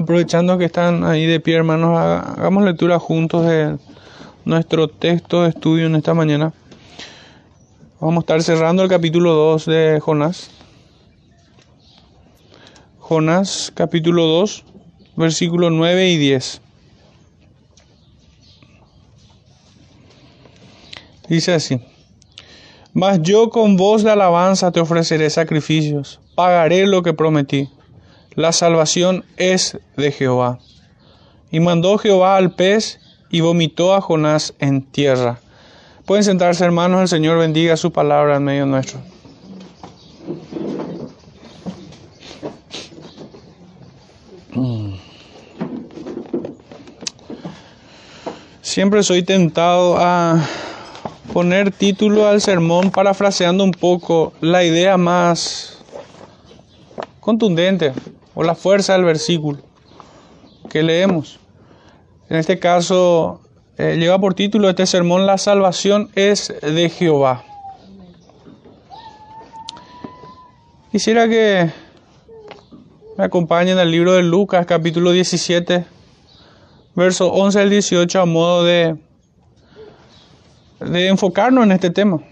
aprovechando que están ahí de pie, hermanos, hagamos lectura juntos de nuestro texto de estudio en esta mañana. Vamos a estar cerrando el capítulo 2 de Jonás. Jonás capítulo 2, versículos 9 y 10. Dice así. Mas yo con voz de alabanza te ofreceré sacrificios, pagaré lo que prometí. La salvación es de Jehová. Y mandó Jehová al pez y vomitó a Jonás en tierra. Pueden sentarse hermanos, el Señor bendiga su palabra en medio nuestro. Siempre soy tentado a poner título al sermón parafraseando un poco la idea más contundente o la fuerza del versículo que leemos. En este caso, eh, lleva por título este sermón, La salvación es de Jehová. Quisiera que me acompañen al libro de Lucas, capítulo 17, verso 11 al 18, a modo de de enfocarnos en este tema.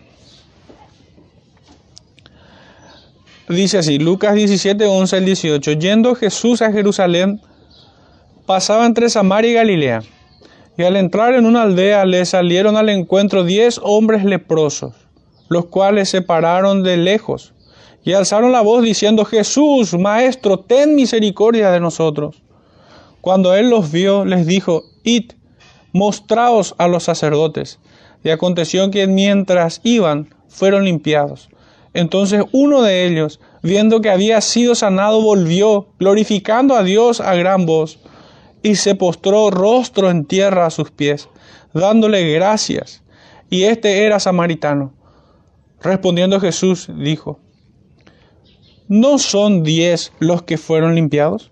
Dice así, Lucas 17, 11 al 18, yendo Jesús a Jerusalén, pasaba entre Samaria y Galilea, y al entrar en una aldea le salieron al encuentro diez hombres leprosos, los cuales se pararon de lejos, y alzaron la voz diciendo, Jesús, Maestro, ten misericordia de nosotros. Cuando él los vio, les dijo, Id, mostraos a los sacerdotes. Y aconteció que mientras iban, fueron limpiados. Entonces uno de ellos, viendo que había sido sanado, volvió, glorificando a Dios a gran voz, y se postró rostro en tierra a sus pies, dándole gracias. Y este era samaritano. Respondiendo Jesús, dijo, ¿no son diez los que fueron limpiados?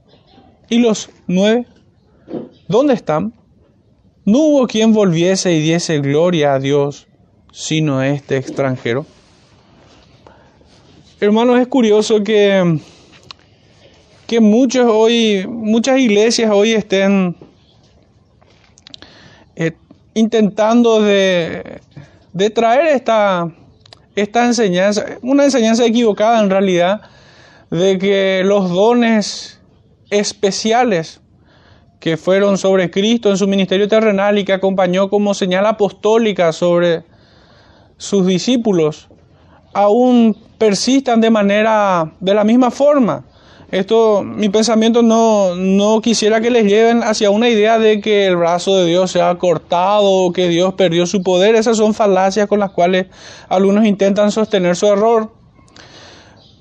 ¿Y los nueve? ¿Dónde están? No hubo quien volviese y diese gloria a Dios, sino este extranjero. Hermanos, es curioso que, que muchos hoy, muchas iglesias hoy estén eh, intentando de, de traer esta, esta enseñanza, una enseñanza equivocada en realidad, de que los dones especiales que fueron sobre Cristo en su ministerio terrenal y que acompañó como señal apostólica sobre sus discípulos, aún persistan de manera, de la misma forma. Esto, mi pensamiento no, no quisiera que les lleven hacia una idea de que el brazo de Dios se ha cortado o que Dios perdió su poder. Esas son falacias con las cuales algunos intentan sostener su error.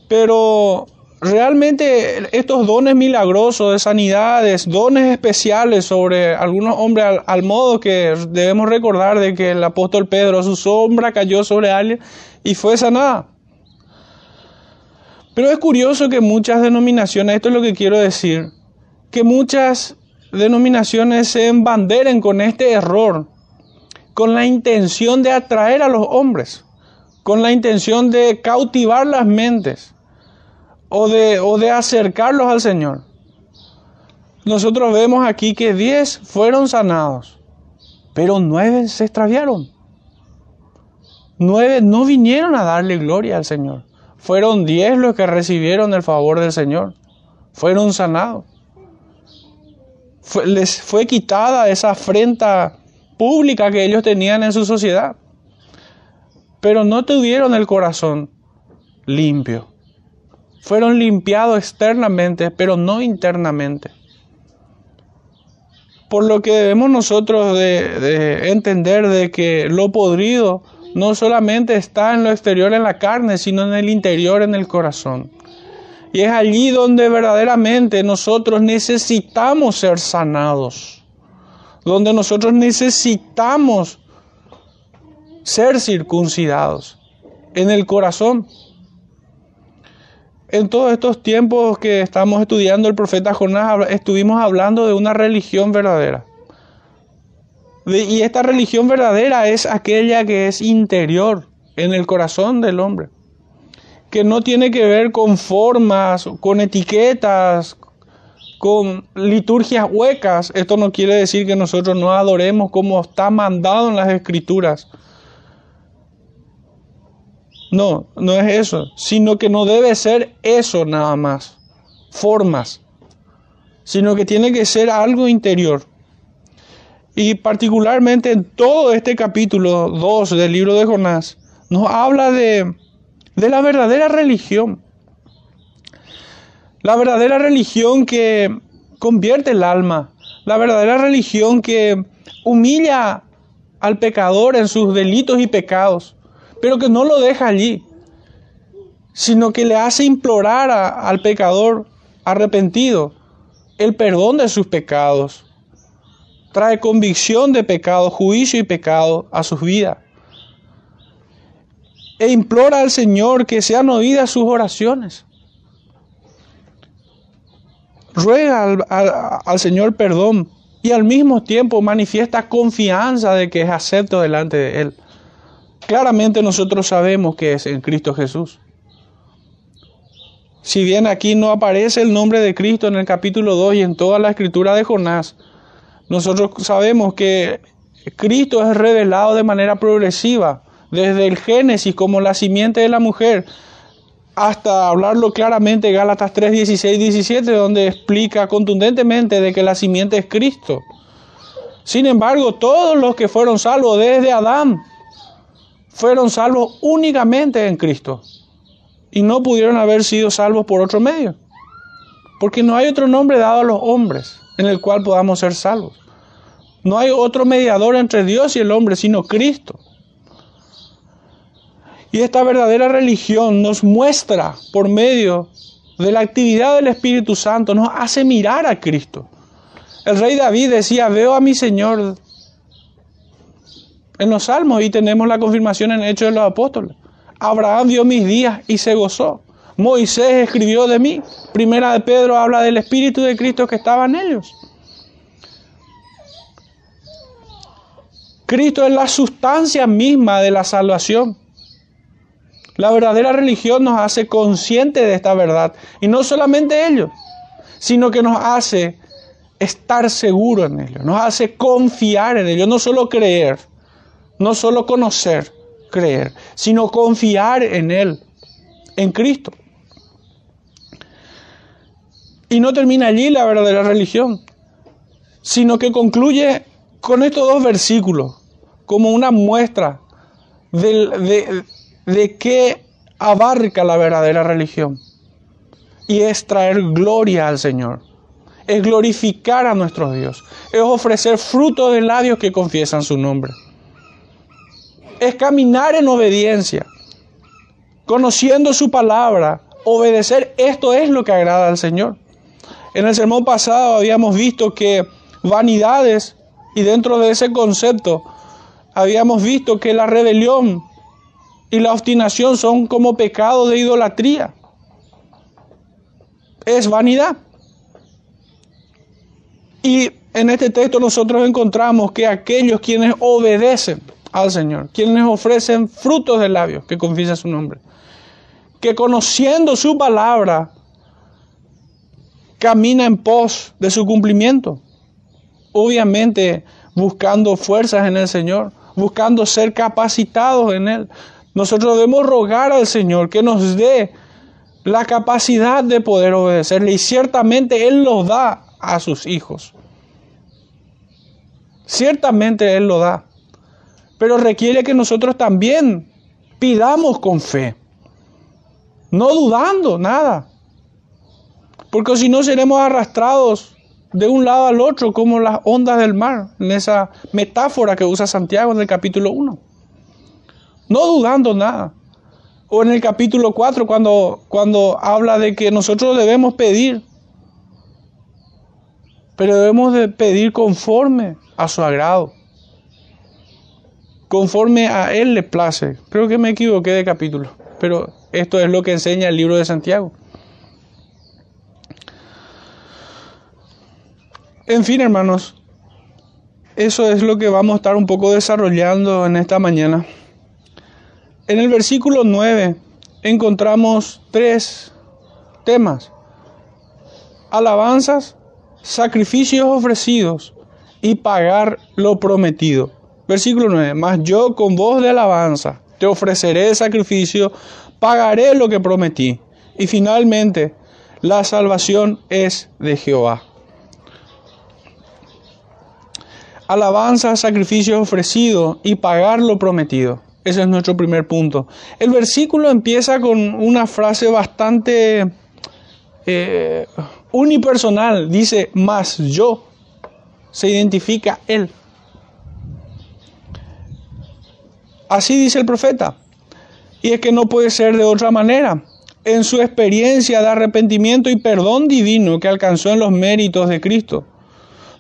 Pero realmente estos dones milagrosos de sanidades, dones especiales sobre algunos hombres, al, modo que debemos recordar de que el apóstol Pedro, su sombra cayó sobre alguien y fue sanada. Pero es curioso que muchas denominaciones, esto es lo que quiero decir, que muchas denominaciones se embanderen con este error, con la intención de atraer a los hombres, con la intención de cautivar las mentes o de, o de acercarlos al Señor. Nosotros vemos aquí que diez fueron sanados, pero nueve se extraviaron. Nueve no vinieron a darle gloria al Señor. Fueron diez los que recibieron el favor del Señor. Fueron sanados. les fue quitada esa afrenta pública que ellos tenían en su sociedad. Pero no tuvieron el corazón limpio fueron limpiados externamente, pero no internamente. Por lo que debemos nosotros de, entender de que lo podrido no solamente está en lo exterior, en la carne, sino en el interior, en el corazón. Y es allí donde verdaderamente nosotros necesitamos ser sanados, donde nosotros necesitamos ser circuncidados, en el corazón. En todos estos tiempos que estamos estudiando el profeta Jonás, estuvimos hablando de una religión verdadera. Y esta religión verdadera es aquella que es interior, en el corazón del hombre. Que no tiene que ver con formas, con etiquetas, con liturgias huecas, esto no quiere decir que nosotros no adoremos como está mandado en las escrituras. No, no es eso, sino que no debe ser eso nada más, formas, sino que tiene que ser algo interior. Y particularmente en todo este capítulo 2 del libro de Jonás, nos habla de, de la verdadera religión. La verdadera religión que convierte el alma. La verdadera religión que humilla al pecador en sus delitos y pecados, pero que no lo deja allí, sino que le hace implorar al pecador arrepentido el perdón de sus pecados. Trae convicción de pecado, juicio y pecado a sus vidas. E implora al Señor que sean oídas sus oraciones ruega al, Señor perdón y al mismo tiempo manifiesta confianza de que es acepto delante de Él. Claramente nosotros sabemos que es en Cristo Jesús. Si bien aquí no aparece el nombre de Cristo en el capítulo 2 y en toda la escritura de Jonás, nosotros sabemos que Cristo es revelado de manera progresiva, desde el Génesis como la simiente de la mujer, hasta hablarlo claramente Gálatas 3, 16, 17, donde explica contundentemente de que la simiente es Cristo. Sin embargo, todos los que fueron salvos desde Adán fueron salvos únicamente en Cristo y no pudieron haber sido salvos por otro medio, porque no hay otro nombre dado a los hombres en el cual podamos ser salvos. No hay otro mediador entre Dios y el hombre, sino Cristo. Y esta verdadera religión nos muestra por medio de la actividad del Espíritu Santo, nos hace mirar a Cristo. El rey David decía, veo a mi Señor en los salmos y tenemos la confirmación en Hechos de los Apóstoles. Abraham vio mis días y se gozó. Moisés escribió de mí. Primera de Pedro habla del Espíritu de Cristo que estaba en ellos. Cristo es la sustancia misma de la salvación. La verdadera religión nos hace conscientes de esta verdad. Y no solamente ello, sino que nos hace estar seguro en ello, nos hace confiar en ello, no solo creer, no solo conocer, creer, sino confiar en Él, en Cristo. Y no termina allí la verdadera religión, sino que concluye con estos dos versículos como una muestra de, de qué abarca la verdadera religión. Y es traer gloria al Señor. Es glorificar a nuestro Dios. Es ofrecer fruto de labios que confiesan su nombre. Es caminar en obediencia. Conociendo su palabra. Obedecer. Esto es lo que agrada al Señor. En el sermón pasado habíamos visto que vanidades, y dentro de ese concepto, habíamos visto que la rebelión y la obstinación son como pecado de idolatría. Es vanidad. Y en este texto nosotros encontramos que aquellos quienes obedecen al Señor, quienes ofrecen frutos de labios que confiesan su nombre, que conociendo su palabra, camina en pos de su cumplimiento. Obviamente buscando fuerzas en el Señor, buscando ser capacitados en Él, nosotros debemos rogar al Señor que nos dé la capacidad de poder obedecerle y ciertamente Él lo da a sus hijos. Ciertamente Él lo da, pero requiere que nosotros también pidamos con fe, no dudando nada, porque si no seremos arrastrados de un lado al otro como las ondas del mar, en esa metáfora que usa Santiago en el capítulo 1 no dudando nada. O en el capítulo 4 cuando, cuando habla de que nosotros debemos pedir, pero debemos de pedir conforme a su agrado, conforme a Él le place. Creo que me equivoqué de capítulo, pero esto es lo que enseña el libro de Santiago. En fin, hermanos, eso es lo que vamos a estar un poco desarrollando en esta mañana. En el versículo 9 encontramos tres temas. Alabanzas, sacrificios ofrecidos y pagar lo prometido. Versículo 9, mas yo con voz de alabanza te ofreceré sacrificio, pagaré lo que prometí. Y finalmente, la salvación es de Jehová. Alabanza, sacrificio ofrecido y pagar lo prometido. Ese es nuestro primer punto. El versículo empieza con una frase bastante eh, unipersonal. Dice, más yo. Se identifica él. Así dice el profeta. Y es que no puede ser de otra manera. En su experiencia de arrepentimiento y perdón divino que alcanzó en los méritos de Cristo,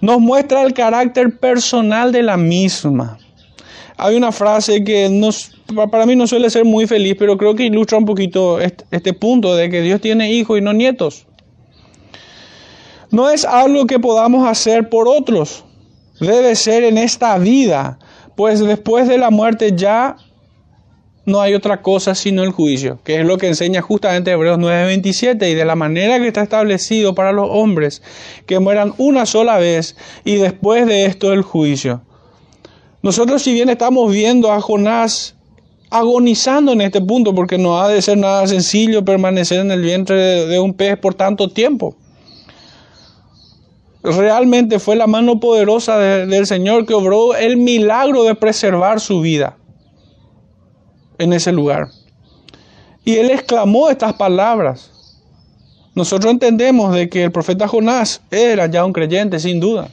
nos muestra el carácter personal de la misma. Hay una frase que nos, para mí no suele ser muy feliz, pero creo que ilustra un poquito este, este punto de que Dios tiene hijos y no nietos. No es algo que podamos hacer por otros, debe ser en esta vida, pues después de la muerte ya no hay otra cosa sino el juicio, que es lo que enseña justamente Hebreos 9:27 y de la manera que está establecido para los hombres que mueran una sola vez y después de esto el juicio. Nosotros si bien estamos viendo a Jonás agonizando en este punto, porque no ha de ser nada sencillo permanecer en el vientre de, un pez por tanto tiempo. Realmente fue la mano poderosa del Señor que obró el milagro de preservar su vida en ese lugar. Y él exclamó estas palabras. Nosotros entendemos de que el profeta Jonás era ya un creyente, sin duda,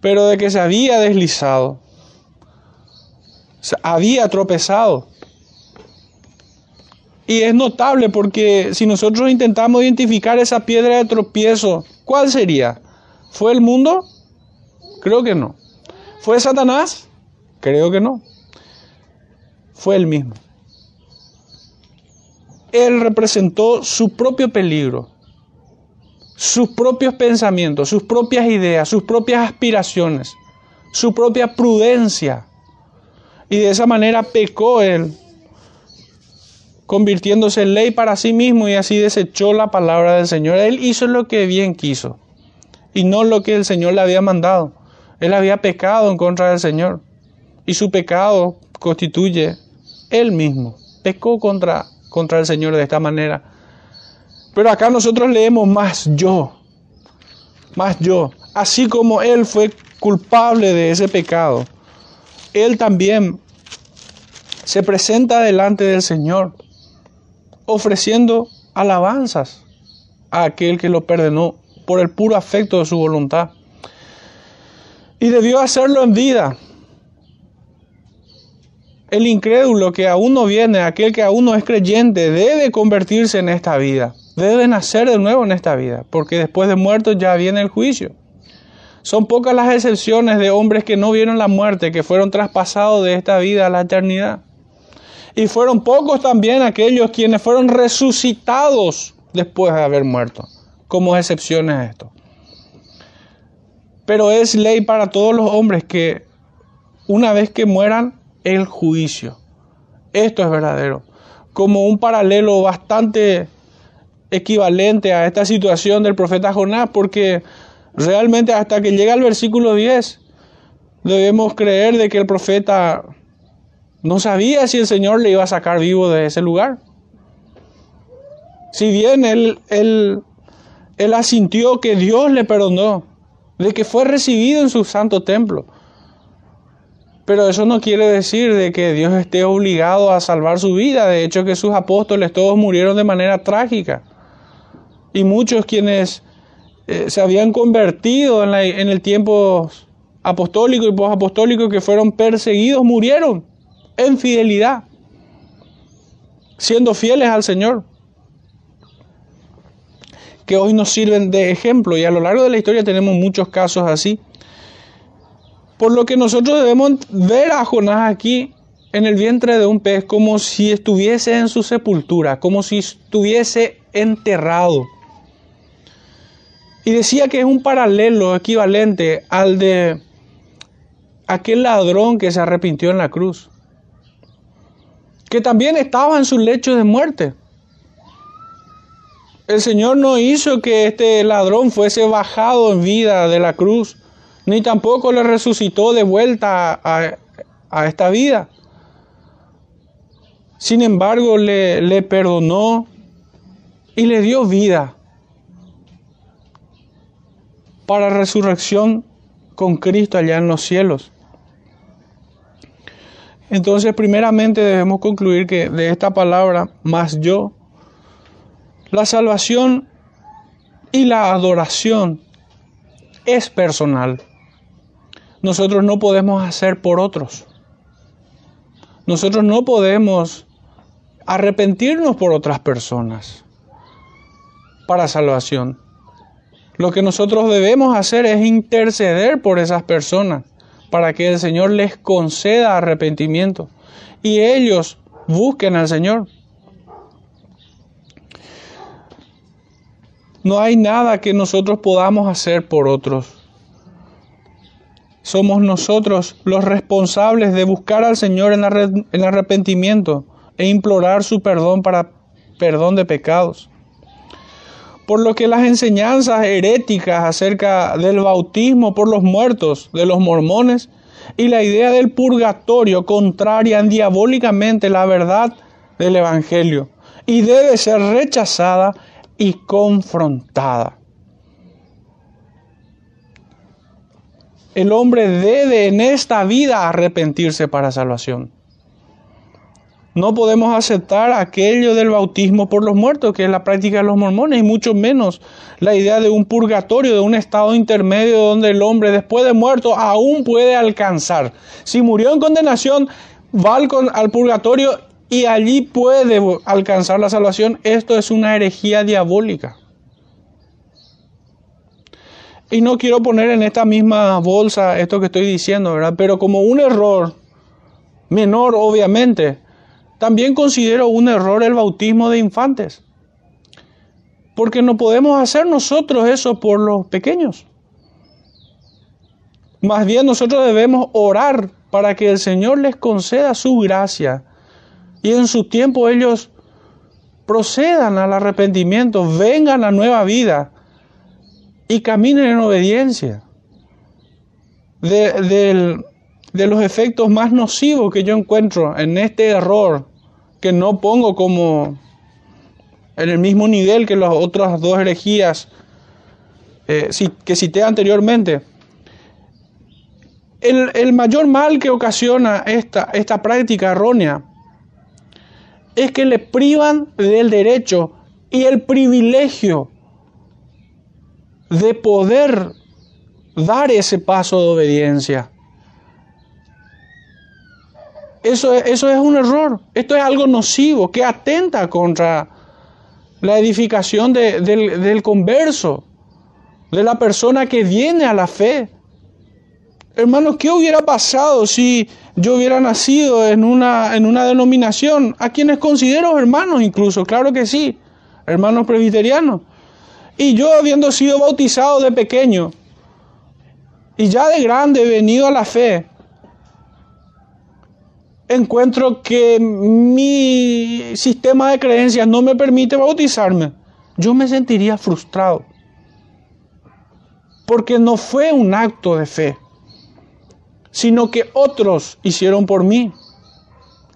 pero de que se había deslizado, había tropezado. Y es notable porque si nosotros intentamos identificar esa piedra de tropiezo, ¿cuál sería? ¿Fue el mundo? Creo que no. ¿Fue Satanás? Creo que no fue el mismo. Él representó su propio peligro, sus propios pensamientos, sus propias ideas, sus propias aspiraciones, su propia prudencia. Y de esa manera pecó él, convirtiéndose en ley para sí mismo y así desechó la palabra del Señor. Él hizo lo que bien quiso y no lo que el Señor le había mandado. Él había pecado en contra del Señor y su pecado constituye él mismo. Pecó contra, contra el Señor de esta manera. Pero acá nosotros leemos más yo, más yo. Así como Él fue culpable de ese pecado, Él también se presenta delante del Señor, ofreciendo alabanzas a aquel que lo perdonó por el puro afecto de su voluntad. Y debió hacerlo en vida, el incrédulo que aún no viene, aquel que aún no es creyente, debe convertirse en esta vida. Debe nacer de nuevo en esta vida, porque después de muerto ya viene el juicio. Son pocas las excepciones de hombres que no vieron la muerte, que fueron traspasados de esta vida a la eternidad. Y fueron pocos también aquellos quienes fueron resucitados después de haber muerto, como excepciones a esto. Pero es ley para todos los hombres que una vez que mueran, el juicio. Esto es verdadero. Como un paralelo bastante equivalente a esta situación del profeta Jonás, porque realmente hasta que llega el versículo 10, debemos creer de que el profeta no sabía si el Señor le iba a sacar vivo de ese lugar. Si bien él, él, él asintió que Dios le perdonó, de que fue recibido en su santo templo, pero eso no quiere decir de que Dios esté obligado a salvar su vida. De hecho, que sus apóstoles todos murieron de manera trágica. Y muchos quienes eh, se habían convertido en, en el tiempo apostólico y posapostólico que fueron perseguidos murieron en fidelidad, siendo fieles al Señor. Que hoy nos sirven de ejemplo. Y a lo largo de la historia tenemos muchos casos así. Por lo que nosotros debemos ver a Jonás aquí en el vientre de un pez como si estuviese en su sepultura, como si estuviese enterrado. Y decía que es un paralelo equivalente al de aquel ladrón que se arrepintió en la cruz, que también estaba en su lecho de muerte. El Señor no hizo que este ladrón fuese bajado en vida de la cruz, ni tampoco le resucitó de vuelta a, esta vida. Sin embargo, le, le perdonó y le dio vida para resurrección con Cristo allá en los cielos. Entonces, primeramente debemos concluir que de esta palabra, más yo, la salvación y la adoración es personal. Nosotros no podemos hacer por otros. Nosotros no podemos arrepentirnos por otras personas para salvación. Lo que nosotros debemos hacer es interceder por esas personas para que el Señor les conceda arrepentimiento y ellos busquen al Señor. No hay nada que nosotros podamos hacer por otros. Somos nosotros los responsables de buscar al Señor en el arrepentimiento e implorar su perdón para perdón de pecados. Por lo que las enseñanzas heréticas acerca del bautismo por los muertos de los mormones y la idea del purgatorio contrarian diabólicamente la verdad del Evangelio y debe ser rechazada y confrontada. El hombre debe en esta vida arrepentirse para salvación. No podemos aceptar aquello del bautismo por los muertos, que es la práctica de los mormones, y mucho menos la idea de un purgatorio, de un estado intermedio donde el hombre después de muerto aún puede alcanzar. Si murió en condenación, va al, purgatorio y allí puede alcanzar la salvación. Esto es una herejía diabólica. Y no quiero poner en esta misma bolsa esto que estoy diciendo, ¿verdad? Pero como un error menor, obviamente, también considero un error el bautismo de infantes. Porque no podemos hacer nosotros eso por los pequeños. Más bien nosotros debemos orar para que el Señor les conceda su gracia y en su tiempo ellos procedan al arrepentimiento, vengan a nueva vida y caminen en obediencia. De, de los efectos más nocivos que yo encuentro en este error que no pongo como en el mismo nivel que las otras dos herejías eh, que cité anteriormente. El, mayor mal que ocasiona esta, esta práctica errónea es que le privan del derecho y el privilegio de poder dar ese paso de obediencia. Eso, eso es un error. Esto es algo nocivo que atenta contra la edificación del, converso, de la persona que viene a la fe. Hermanos, ¿qué hubiera pasado si yo hubiera nacido en una, en una denominación? A quienes considero hermanos incluso, claro que sí, hermanos presbiterianos. Y yo habiendo sido bautizado de pequeño y ya de grande venido a la fe, encuentro que mi sistema de creencias no me permite bautizarme, yo me sentiría frustrado. Porque no fue un acto de fe, sino que otros hicieron por mí.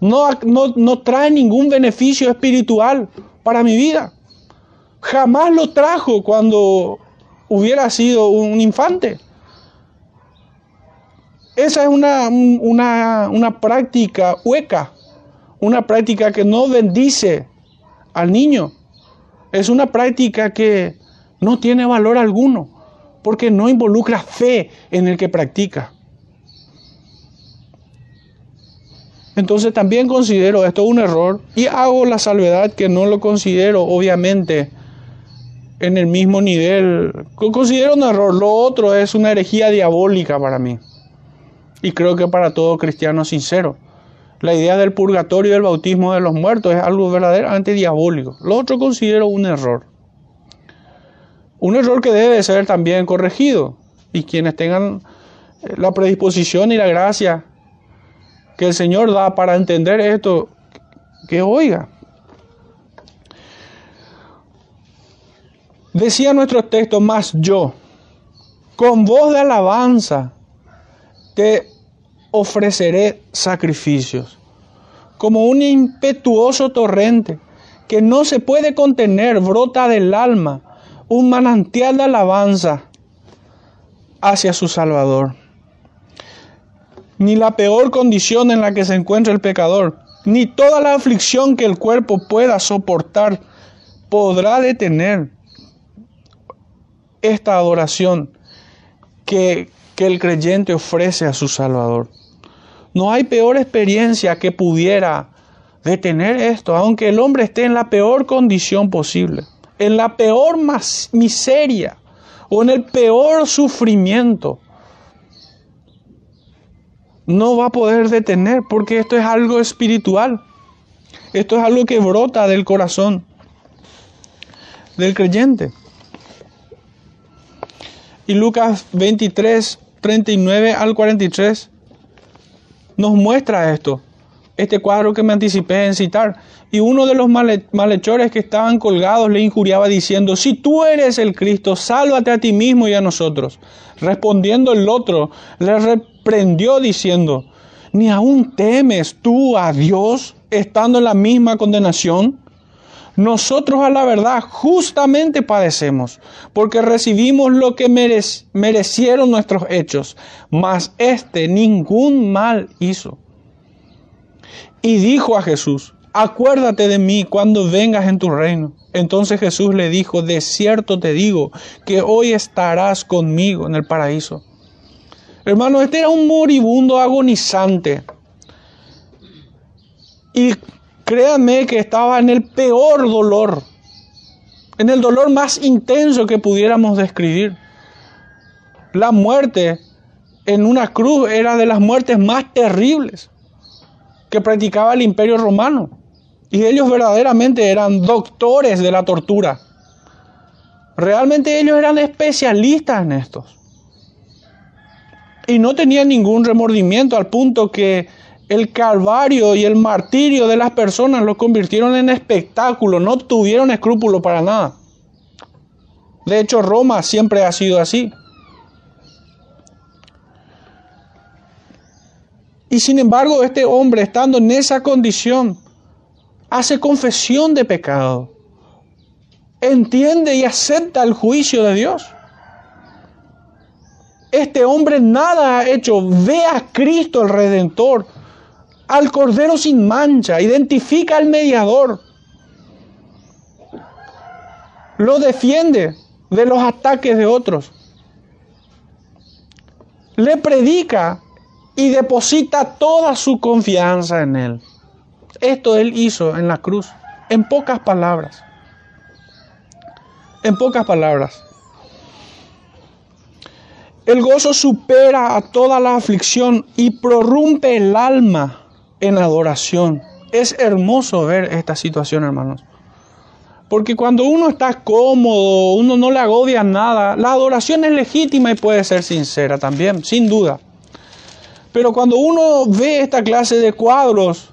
No, no, no trae ningún beneficio espiritual para mi vida. Jamás lo trajo cuando hubiera sido un infante. Esa es una, una, práctica hueca, una práctica que no bendice al niño. Es una práctica que no tiene valor alguno, porque no involucra fe en el que practica. Entonces también considero esto un error y hago la salvedad que no lo considero obviamente en el mismo nivel. Considero un error. Lo otro es una herejía diabólica para mí y creo que para todo cristiano sincero. La idea del purgatorio y del bautismo de los muertos es algo verdaderamente diabólico. Lo otro considero un error. Un error que debe ser también corregido. Y quienes tengan eh, la predisposición y la gracia que el Señor da para entender esto, que oiga. Decía nuestro texto, más yo, con voz de alabanza, te ofreceré sacrificios, como un impetuoso torrente que no se puede contener, brota del alma, un manantial de alabanza hacia su Salvador. Ni la peor condición en la que se encuentra el pecador, ni toda la aflicción que el cuerpo pueda soportar, podrá detener esta adoración que, que el creyente ofrece a su Salvador. No hay peor experiencia que pudiera detener esto, aunque el hombre esté en la peor condición posible, en la peor miseria o en el peor sufrimiento. No va a poder detener porque esto es algo espiritual. Esto es algo que brota del corazón del creyente. Y Lucas 23, 39 al 43 nos muestra esto, este cuadro que me anticipé en citar. Y uno de los malhechores que estaban colgados le injuriaba diciendo, si tú eres el Cristo, sálvate a ti mismo y a nosotros. Respondiendo el otro, le reprendió diciendo, ¿ni aún temes tú a Dios estando en la misma condenación? Nosotros a la verdad justamente padecemos, porque recibimos lo que merecieron nuestros hechos, mas éste ningún mal hizo. Y dijo a Jesús, acuérdate de mí cuando vengas en tu reino. Entonces Jesús le dijo, de cierto te digo, que hoy estarás conmigo en el paraíso. Hermano, este era un moribundo agonizante. Y Créanme que estaba en el peor dolor, en el dolor más intenso que pudiéramos describir. La muerte en una cruz era de las muertes más terribles que practicaba el imperio romano. Y ellos verdaderamente eran doctores de la tortura. Realmente ellos eran especialistas en esto. Y no tenían ningún remordimiento al punto que el calvario y el martirio de las personas lo convirtieron en espectáculo, no tuvieron escrúpulo para nada. De hecho, Roma siempre ha sido así. Y sin embargo, este hombre, estando en esa condición, hace confesión de pecado, entiende y acepta el juicio de Dios. Este hombre nada ha hecho, ve a Cristo el Redentor al Cordero sin mancha, identifica al mediador, lo defiende de los ataques de otros, le predica y deposita toda su confianza en Él. Esto Él hizo en la cruz, en pocas palabras. En pocas palabras. El gozo supera a toda la aflicción y prorrumpe el alma en adoración. Es hermoso ver esta situación, hermanos. Porque cuando uno está cómodo, uno no le agobia nada, la adoración es legítima y puede ser sincera también, sin duda. Pero cuando uno ve esta clase de cuadros,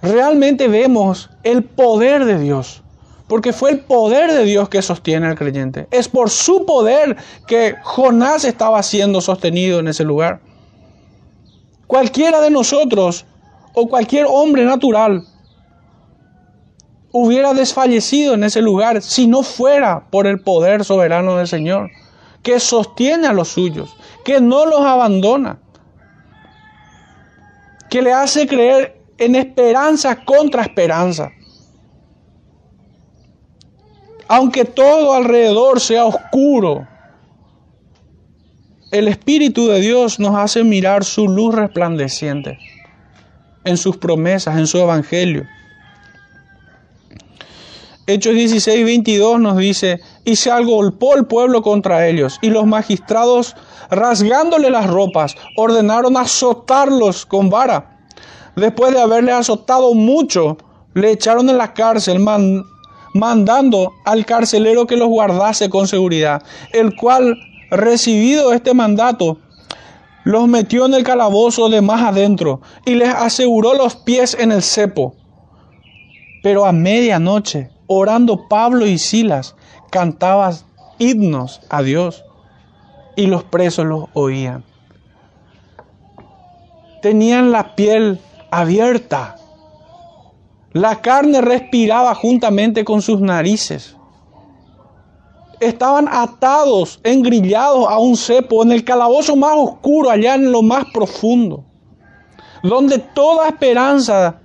realmente vemos el poder de Dios. Porque fue el poder de Dios que sostiene al creyente. Es por su poder que Jonás estaba siendo sostenido en ese lugar. Cualquiera de nosotros o cualquier hombre natural hubiera desfallecido en ese lugar si no fuera por el poder soberano del Señor, que sostiene a los suyos, que no los abandona, que le hace creer en esperanza contra esperanza. Aunque todo alrededor sea oscuro, el Espíritu de Dios nos hace mirar su luz resplandeciente en sus promesas, en su evangelio. Hechos 16, 22 nos dice, y se agolpó el pueblo contra ellos, y los magistrados, rasgándole las ropas, ordenaron azotarlos con vara. Después de haberle azotado mucho, le echaron en la cárcel, mandando al carcelero que los guardase con seguridad, el cual recibido este mandato, los metió en el calabozo de más adentro y les aseguró los pies en el cepo. Pero a medianoche, orando Pablo y Silas, cantaba himnos a Dios y los presos los oían. Tenían la piel abierta. La carne respiraba juntamente con sus narices. Estaban atados, engrillados a un cepo en el calabozo más oscuro, allá en lo más profundo, donde toda esperanza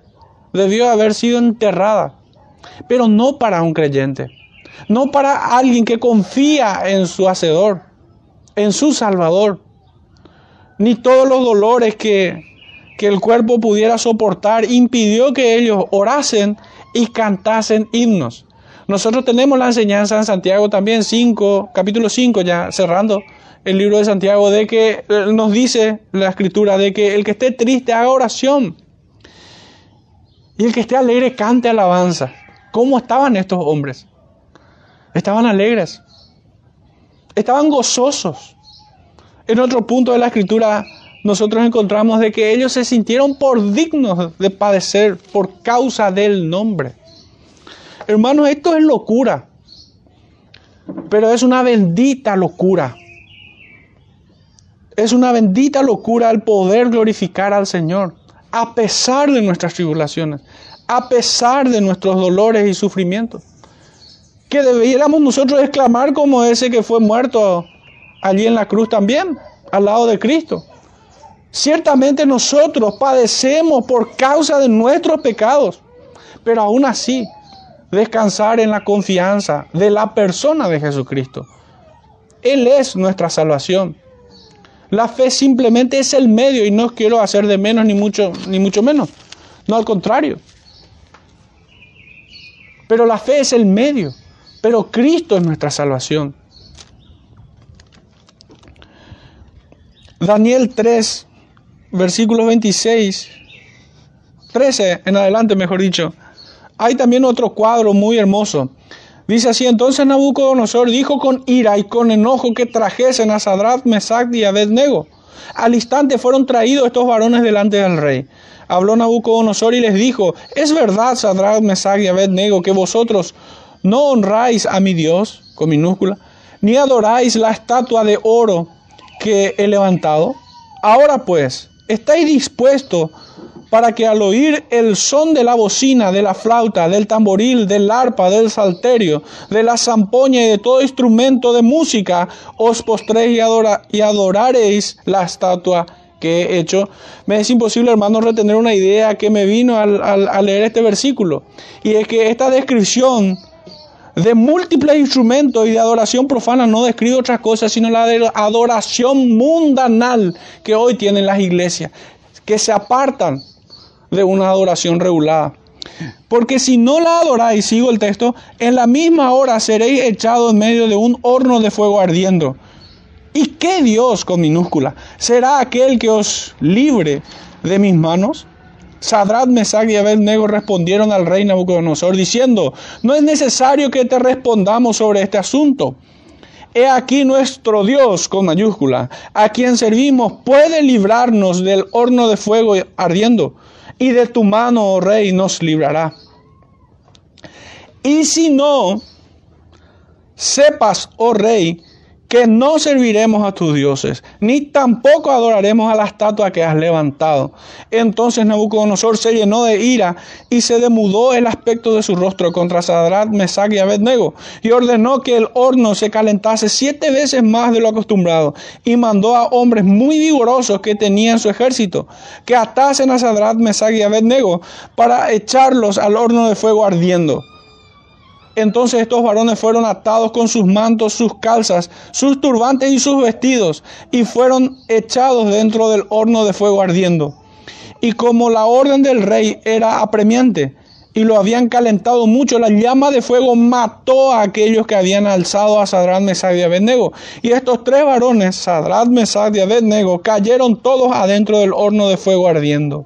debió haber sido enterrada, pero no para un creyente, no para alguien que confía en su Hacedor, en su Salvador, ni todos los dolores que, que el cuerpo pudiera soportar impidió que ellos orasen y cantasen himnos. Nosotros tenemos la enseñanza en Santiago también, 5, capítulo 5, ya cerrando el libro de Santiago, de que eh, nos dice la escritura de que el que esté triste haga oración y el que esté alegre cante alabanza. ¿Cómo estaban estos hombres? Estaban alegres, estaban gozosos. En otro punto de la escritura nosotros encontramos de que ellos se sintieron por dignos de padecer por causa del nombre. Hermanos, esto es locura, pero es una bendita locura. Es una bendita locura el poder glorificar al Señor, a pesar de nuestras tribulaciones, a pesar de nuestros dolores y sufrimientos. Que debiéramos nosotros exclamar como ese que fue muerto allí en la cruz también, al lado de Cristo. Ciertamente nosotros padecemos por causa de nuestros pecados, pero aún así descansar en la confianza de la persona de Jesucristo. Él es nuestra salvación. La fe simplemente es el medio y no quiero hacer de menos ni mucho, ni mucho menos. No, al contrario. Pero la fe es el medio. Pero Cristo es nuestra salvación. Daniel 3, versículo 26, 13 en adelante, mejor dicho hay también otro cuadro muy hermoso. Dice así, entonces Nabucodonosor dijo con ira y con enojo que trajesen a Sadrat, Mesach y Abednego. Al instante fueron traídos estos varones delante del rey. Habló Nabucodonosor y les dijo, es verdad, Sadrat, Mesach y Abednego, que vosotros no honráis a mi Dios, con minúscula, ni adoráis la estatua de oro que he levantado. Ahora pues, ¿estáis dispuestos para que al oír el son de la bocina, de la flauta, del tamboril, del arpa, del salterio, de la zampoña y de todo instrumento de música, os postréis y, y adoraréis la estatua que he hecho. Me es imposible, hermano, retener una idea que me vino al, al leer este versículo. Y es que esta descripción de múltiples instrumentos y de adoración profana no describe otra cosa sino la de adoración mundanal que hoy tienen las iglesias, que se apartan de una adoración regulada. Porque si no la adoráis, sigo el texto, en la misma hora seréis echados en medio de un horno de fuego ardiendo. ¿Y qué Dios con minúscula? ¿Será aquel que os libre de mis manos? Sadrat, Mesach y Abednego respondieron al rey Nabucodonosor diciendo, no es necesario que te respondamos sobre este asunto. He aquí nuestro Dios con mayúscula, a quien servimos, puede librarnos del horno de fuego ardiendo y de tu mano, oh rey, nos librará. Y si no, sepas, oh rey, que no serviremos a tus dioses, ni tampoco adoraremos a la estatua que has levantado. Entonces Nabucodonosor se llenó de ira y se demudó el aspecto de su rostro contra Sadrat, Mesach y Abednego, y ordenó que el horno se calentase siete veces más de lo acostumbrado, y mandó a hombres muy vigorosos que tenían su ejército, que atasen a Sadrat, Mesach y Abednego, para echarlos al horno de fuego ardiendo. Entonces estos varones fueron atados con sus mantos, sus calzas, sus turbantes y sus vestidos, y fueron echados dentro del horno de fuego ardiendo. Y como la orden del rey era apremiante, y lo habían calentado mucho, la llama de fuego mató a aquellos que habían alzado a Sadrán, Mesad y Abednego. Y estos tres varones, Sadrán, Mesad y Abednego, cayeron todos adentro del horno de fuego ardiendo.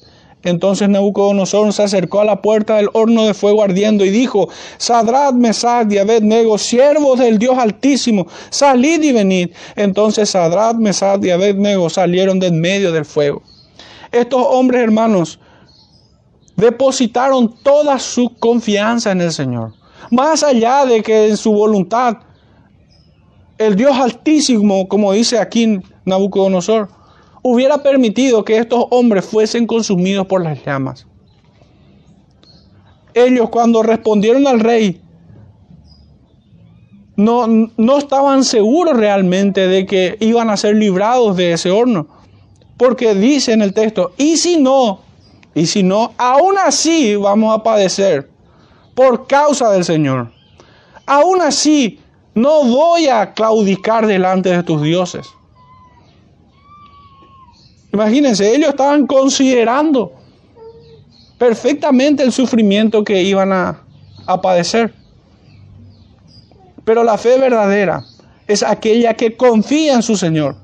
Entonces Nabucodonosor se acercó a la puerta del horno de fuego ardiendo y dijo, Sadrat, Mesad y Abednego, siervos del Dios Altísimo, salid y venid. Entonces Sadrat, Mesad y Abednego salieron de en medio del fuego. Estos hombres hermanos depositaron toda su confianza en el Señor. Más allá de que en su voluntad el Dios Altísimo, como dice aquí Nabucodonosor, hubiera permitido que estos hombres fuesen consumidos por las llamas. Ellos cuando respondieron al rey, no, no estaban seguros realmente de que iban a ser librados de ese horno. Porque dice en el texto, y si no, y si no, aún así vamos a padecer por causa del Señor. Aún así, no voy a claudicar delante de tus dioses. Imagínense, ellos estaban considerando perfectamente el sufrimiento que iban a, padecer. Pero la fe verdadera es aquella que confía en su Señor,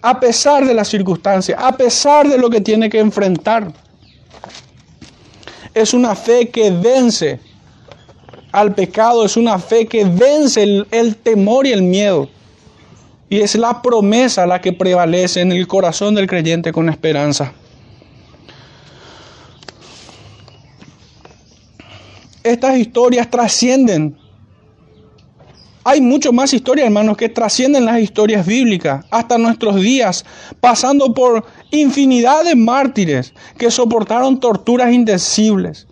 a pesar de las circunstancias, a pesar de lo que tiene que enfrentar. Es una fe que vence al pecado, es una fe que vence el temor y el miedo. Y es la promesa la que prevalece en el corazón del creyente con esperanza. Estas historias trascienden. Hay mucho más historias, hermanos, que trascienden las historias bíblicas hasta nuestros días, pasando por infinidad de mártires que soportaron torturas indecibles.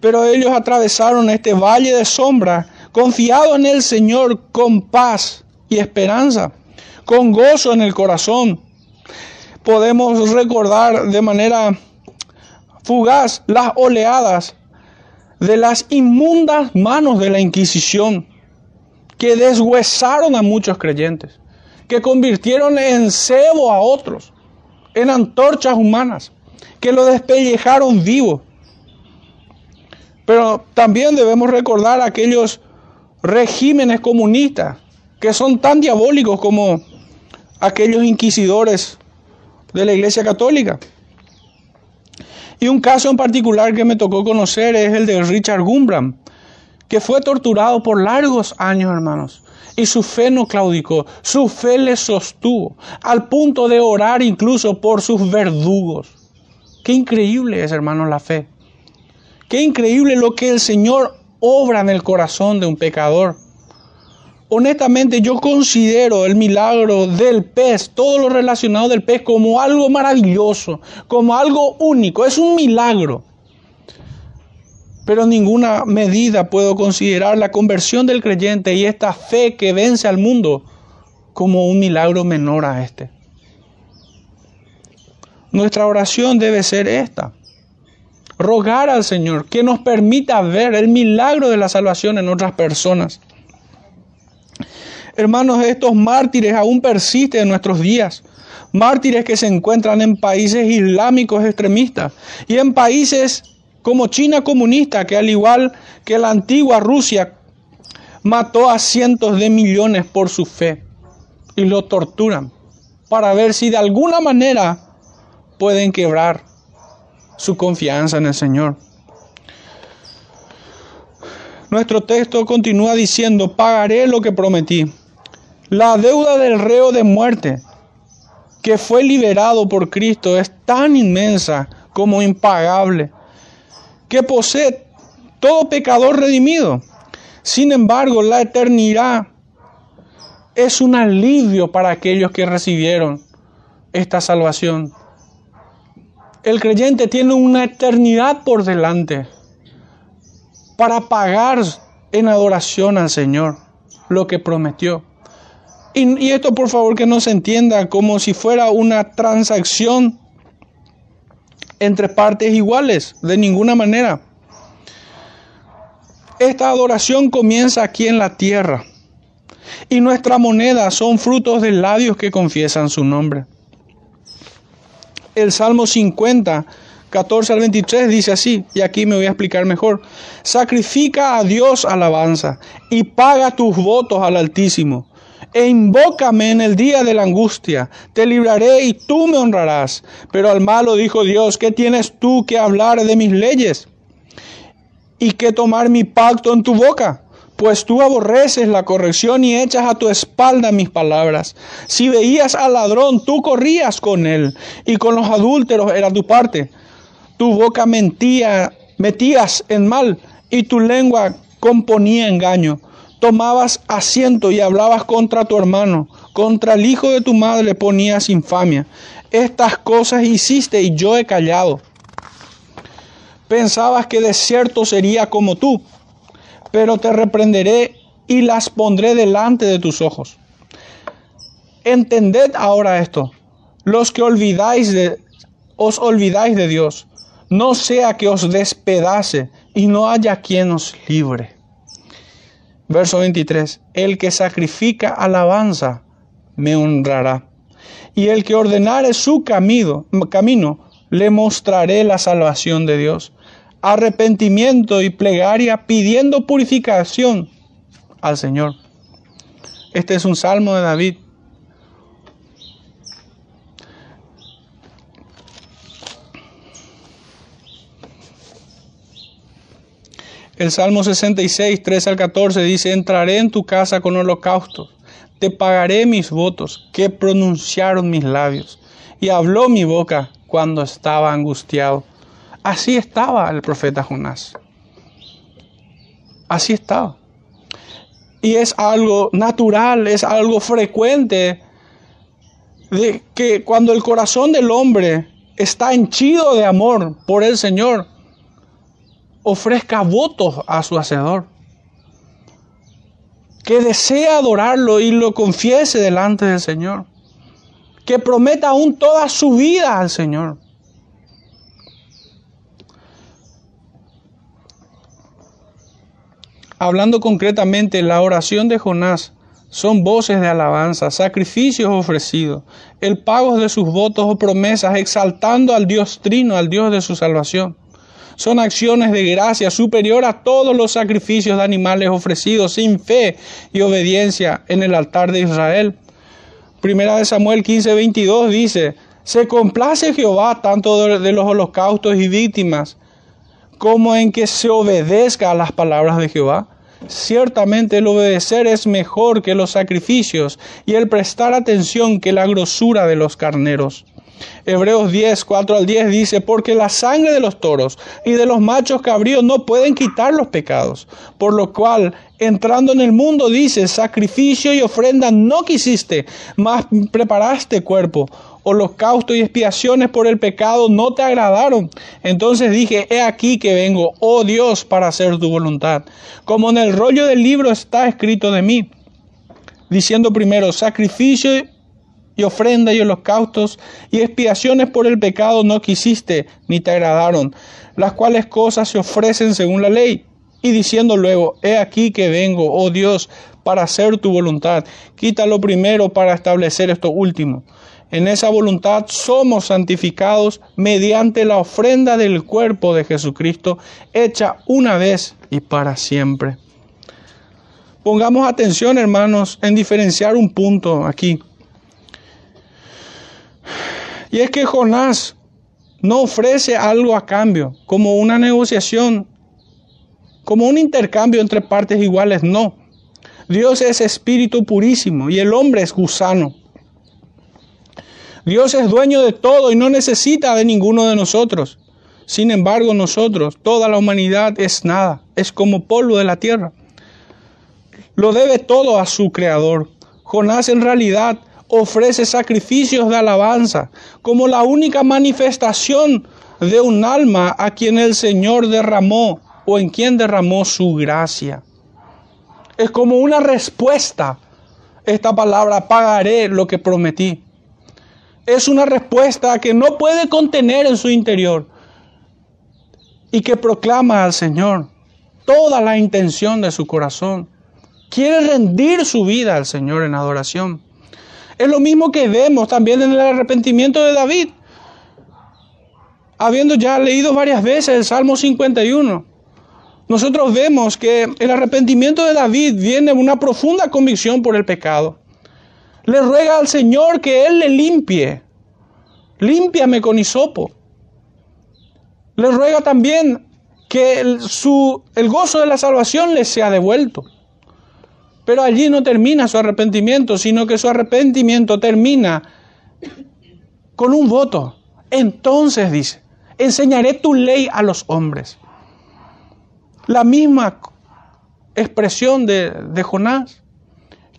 Pero ellos atravesaron este valle de sombra, confiados en el Señor con paz y esperanza con gozo en el corazón. Podemos recordar de manera fugaz las oleadas de las inmundas manos de la Inquisición que deshuesaron a muchos creyentes, que convirtieron en cebo a otros, en antorchas humanas, que lo despellejaron vivo. Pero también debemos recordar aquellos regímenes comunistas que son tan diabólicos como aquellos inquisidores de la Iglesia Católica. Y un caso en particular que me tocó conocer es el de Richard Gumbram, que fue torturado por largos años, hermanos. Y su fe no claudicó, su fe le sostuvo, al punto de orar incluso por sus verdugos. Qué increíble es, hermanos, la fe. Qué increíble lo que el Señor obra en el corazón de un pecador honestamente yo considero el milagro del pez, todo lo relacionado del pez, como algo maravilloso, como algo único. Es un milagro. Pero en ninguna medida puedo considerar la conversión del creyente y esta fe que vence al mundo como un milagro menor a este. Nuestra oración debe ser esta. Rogar al Señor que nos permita ver el milagro de la salvación en otras personas. Hermanos, estos mártires aún persisten en nuestros días. Mártires que se encuentran en países islámicos extremistas y en países como China comunista, que al igual que la antigua Rusia, mató a cientos de millones por su fe y lo torturan para ver si de alguna manera pueden quebrar su confianza en el Señor. Nuestro texto continúa diciendo, pagaré lo que prometí. La deuda del reo de muerte que fue liberado por Cristo es tan inmensa como impagable, que posee todo pecador redimido. Sin embargo, la eternidad es un alivio para aquellos que recibieron esta salvación. El creyente tiene una eternidad por delante para pagar en adoración al Señor lo que prometió. Y, esto por favor que no se entienda como si fuera una transacción entre partes iguales, de ninguna manera. Esta adoración comienza aquí en la tierra y nuestra moneda son frutos de labios que confiesan su nombre. El Salmo 50 14 al 23 dice así, y aquí me voy a explicar mejor. Sacrifica a Dios alabanza y paga tus votos al Altísimo. E invócame en el día de la angustia, te libraré y tú me honrarás. Pero al malo dijo Dios, ¿qué tienes tú que hablar de mis leyes? ¿Y que tomar mi pacto en tu boca? pues tú aborreces la corrección y echas a tu espalda mis palabras. Si veías al ladrón, tú corrías con él, y con los adúlteros era tu parte. Tu boca mentía, metías en mal, y tu lengua componía engaño. Tomabas asiento y hablabas contra tu hermano, contra el hijo de tu madre ponías infamia. Estas cosas hiciste y yo he callado. Pensabas que de cierto sería como tú pero te reprenderé y las pondré delante de tus ojos. Entended ahora esto, los que olvidáis de, os olvidáis de Dios, no sea que os despedace y no haya quien os libre. Verso 23, el que sacrifica alabanza me honrará, y el que ordenare su camino, camino le mostraré la salvación de Dios arrepentimiento y plegaria pidiendo purificación al Señor. Este es un salmo de David. El Salmo 66, 3 al 14 dice, entraré en tu casa con holocaustos, te pagaré mis votos que pronunciaron mis labios, y habló mi boca cuando estaba angustiado. Así estaba el profeta Jonás. Así estaba. Y es algo natural, es algo frecuente de que cuando el corazón del hombre está henchido de amor por el Señor, ofrezca votos a su Hacedor. Que desea adorarlo y lo confiese delante del Señor. Que prometa aún toda su vida al Señor. Hablando concretamente, la oración de Jonás son voces de alabanza, sacrificios ofrecidos, el pago de sus votos o promesas, exaltando al Dios trino, al Dios de su salvación. Son acciones de gracia superior a todos los sacrificios de animales ofrecidos sin fe y obediencia en el altar de Israel. Primera de Samuel 15, 22 dice, se complace Jehová tanto de los holocaustos y víctimas como en que se obedezca a las palabras de Jehová. Ciertamente el obedecer es mejor que los sacrificios y el prestar atención que la grosura de los carneros. Hebreos 10, 4 al 10 dice, porque la sangre de los toros y de los machos cabríos no pueden quitar los pecados, por lo cual, entrando en el mundo, dice, sacrificio y ofrenda no quisiste, mas preparaste cuerpo holocausto y expiaciones por el pecado no te agradaron. Entonces dije, he aquí que vengo, oh Dios, para hacer tu voluntad. Como en el rollo del libro está escrito de mí, diciendo primero, sacrificio y ofrenda y holocaustos y expiaciones por el pecado no quisiste ni te agradaron, las cuales cosas se ofrecen según la ley. Y diciendo luego, he aquí que vengo, oh Dios, para hacer tu voluntad. Quítalo primero para establecer esto último. En esa voluntad somos santificados mediante la ofrenda del cuerpo de Jesucristo, hecha una vez y para siempre. Pongamos atención, hermanos, en diferenciar un punto aquí. Y es que Jonás no ofrece algo a cambio, como una negociación, como un intercambio entre partes iguales, no. Dios es espíritu purísimo y el hombre es gusano. Dios es dueño de todo y no necesita de ninguno de nosotros. Sin embargo, nosotros, toda la humanidad es nada, es como polvo de la tierra. Lo debe todo a su creador. Jonás en realidad ofrece sacrificios de alabanza como la única manifestación de un alma a quien el Señor derramó o en quien derramó su gracia. Es como una respuesta. Esta palabra, pagaré lo que prometí es una respuesta que no puede contener en su interior y que proclama al Señor toda la intención de su corazón. Quiere rendir su vida al Señor en adoración. Es lo mismo que vemos también en el arrepentimiento de David. habiendo ya leído varias veces el Salmo 51, nosotros vemos que el arrepentimiento de David viene de una profunda convicción por el pecado. Le ruega al Señor que Él le limpie. Límpiame con hisopo. Le ruega también que su, el gozo de la salvación le sea devuelto. Pero allí no termina su arrepentimiento, sino que su arrepentimiento termina con un voto. Entonces dice, enseñaré tu ley a los hombres. La misma expresión de, de Jonás.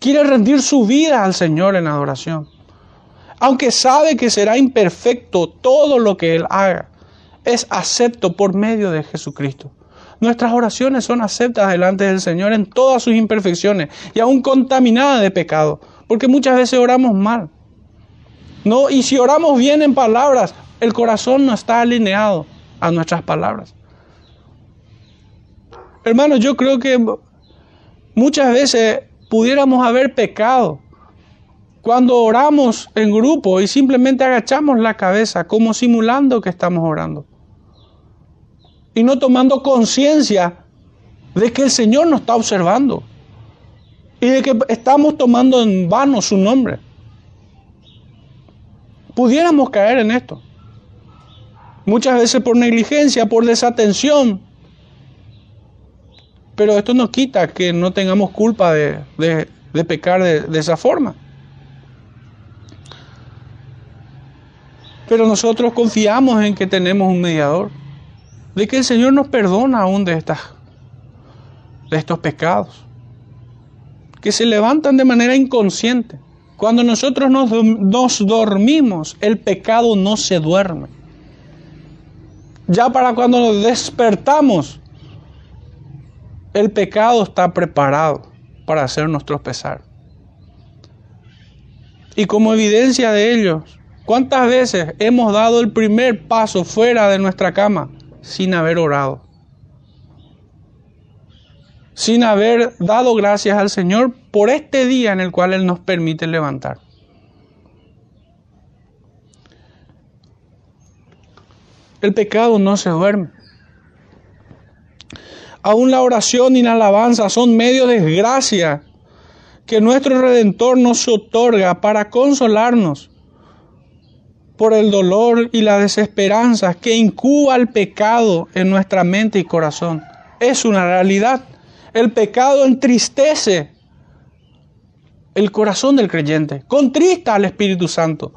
Quiere rendir su vida al Señor en adoración. Aunque sabe que será imperfecto todo lo que él haga, es acepto por medio de Jesucristo. Nuestras oraciones son aceptas delante del Señor en todas sus imperfecciones y aún contaminadas de pecado, porque muchas veces oramos mal. No, y si oramos bien en palabras, el corazón no está alineado a nuestras palabras. Hermanos, yo creo que muchas veces pudiéramos haber pecado cuando oramos en grupo y simplemente agachamos la cabeza como simulando que estamos orando. Y no tomando conciencia de que el Señor nos está observando y de que estamos tomando en vano su nombre. Pudiéramos caer en esto. Muchas veces por negligencia, por desatención. Pero esto no quita que no tengamos culpa de, pecar de esa forma. Pero nosotros confiamos en que tenemos un mediador, de que el Señor nos perdona aún de, estas, de estos pecados, que se levantan de manera inconsciente. Cuando nosotros nos, nos dormimos, el pecado no se duerme. Ya para cuando nos despertamos, el pecado está preparado para hacernos tropezar. Y como evidencia de ello, ¿cuántas veces hemos dado el primer paso fuera de nuestra cama sin haber orado? Sin haber dado gracias al Señor por este día en el cual Él nos permite levantar. El pecado no se duerme. Aún la oración y la alabanza son medios de gracia que nuestro Redentor nos otorga para consolarnos por el dolor y la desesperanza que incuba el pecado en nuestra mente y corazón. Es una realidad. El pecado entristece el corazón del creyente, contrista al Espíritu Santo.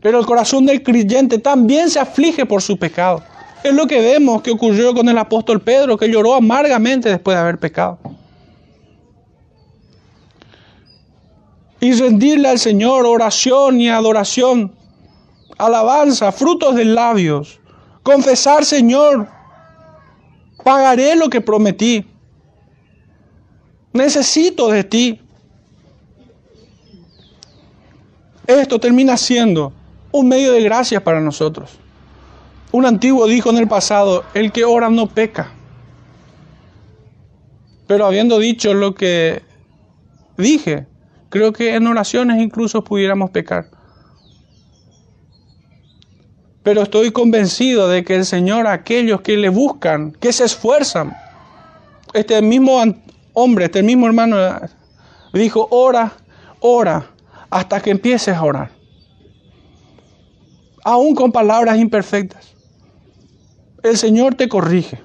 Pero el corazón del creyente también se aflige por su pecado. Es lo que vemos que ocurrió con el apóstol Pedro, que lloró amargamente después de haber pecado. Y rendirle al Señor oración y adoración, alabanza, frutos de labios. Confesar, Señor, pagaré lo que prometí. Necesito de ti. Esto termina siendo un medio de gracia para nosotros. Un antiguo dijo en el pasado, el que ora no peca. Pero habiendo dicho lo que dije, creo que en oraciones incluso pudiéramos pecar. Pero estoy convencido de que el Señor, aquellos que le buscan, que se esfuerzan, este mismo hombre, este mismo hermano, dijo, ora, ora, hasta que empieces a orar aún con palabras imperfectas. El Señor te corrige.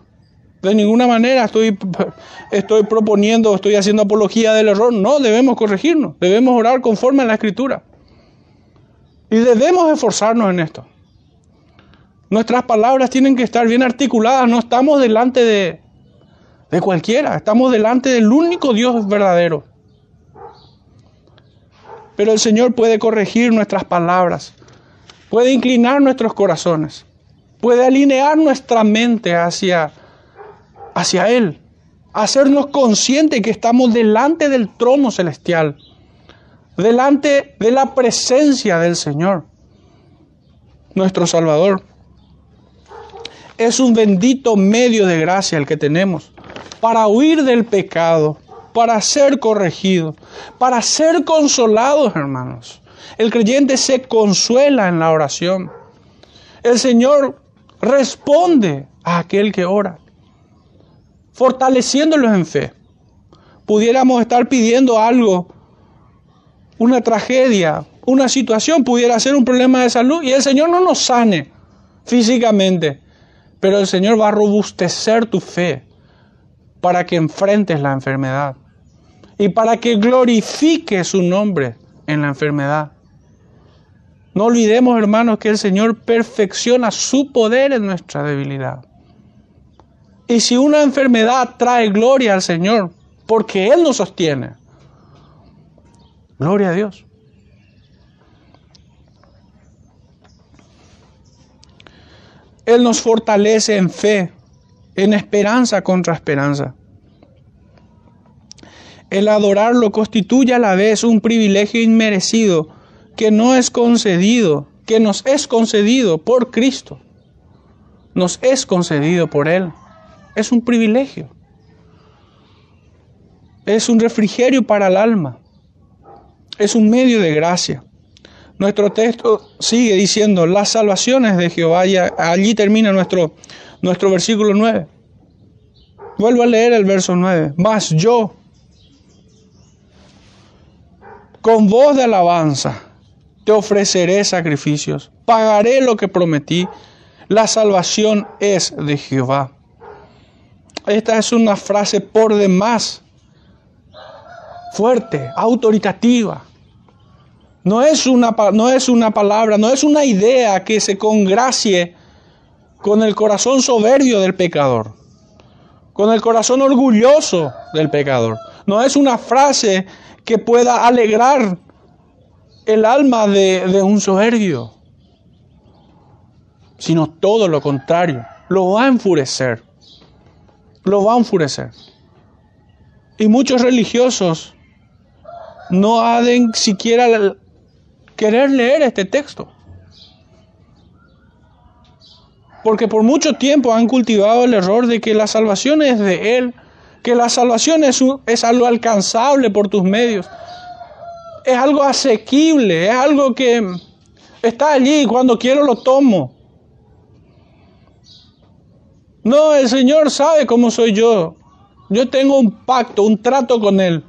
De ninguna manera estoy, estoy proponiendo, estoy haciendo apología del error. No, debemos corregirnos, debemos orar conforme a la Escritura. Y debemos esforzarnos en esto. Nuestras palabras tienen que estar bien articuladas, no estamos delante de, de cualquiera, estamos delante del único Dios verdadero. Pero el Señor puede corregir nuestras palabras. Puede inclinar nuestros corazones, puede alinear nuestra mente hacia, hacia Él, hacernos conscientes que estamos delante del trono celestial, delante de la presencia del Señor, nuestro Salvador. Es un bendito medio de gracia el que tenemos para huir del pecado, para ser corregidos, para ser consolados, hermanos. El creyente se consuela en la oración. El Señor responde a aquel que ora, fortaleciéndolos en fe. Pudiéramos estar pidiendo algo, una tragedia, una situación, pudiera ser un problema de salud y el Señor no nos sane físicamente, pero el Señor va a robustecer tu fe para que enfrentes la enfermedad y para que glorifique su nombre en la enfermedad. No olvidemos, hermanos, que el Señor perfecciona su poder en nuestra debilidad. Y si una enfermedad trae gloria al Señor, porque Él nos sostiene, gloria a Dios. Él nos fortalece en fe, en esperanza contra esperanza. El adorarlo constituye a la vez un privilegio inmerecido que no es concedido, que nos es concedido por Cristo. Nos es concedido por Él. Es un privilegio. Es un refrigerio para el alma. Es un medio de gracia. Nuestro texto sigue diciendo las salvaciones de Jehová allí termina nuestro, nuestro versículo 9. Vuelvo a leer el verso 9. Mas yo, con voz de alabanza, te ofreceré sacrificios, pagaré lo que prometí, la salvación es de Jehová. Esta es una frase por demás fuerte, autoritativa. No es, una, no es una palabra, no es una idea que se congracie con el corazón soberbio del pecador, con el corazón orgulloso del pecador. No es una frase que pueda alegrar el alma de, de un soberbio, sino todo lo contrario, lo va a enfurecer, lo va a enfurecer. Y muchos religiosos no han siquiera querer leer este texto. Porque por mucho tiempo han cultivado el error de que la salvación es de Él, que la salvación es, es algo alcanzable por tus medios, es algo asequible, es algo que está allí, cuando quiero lo tomo. No, el Señor sabe cómo soy yo. Yo tengo un pacto, un trato con Él.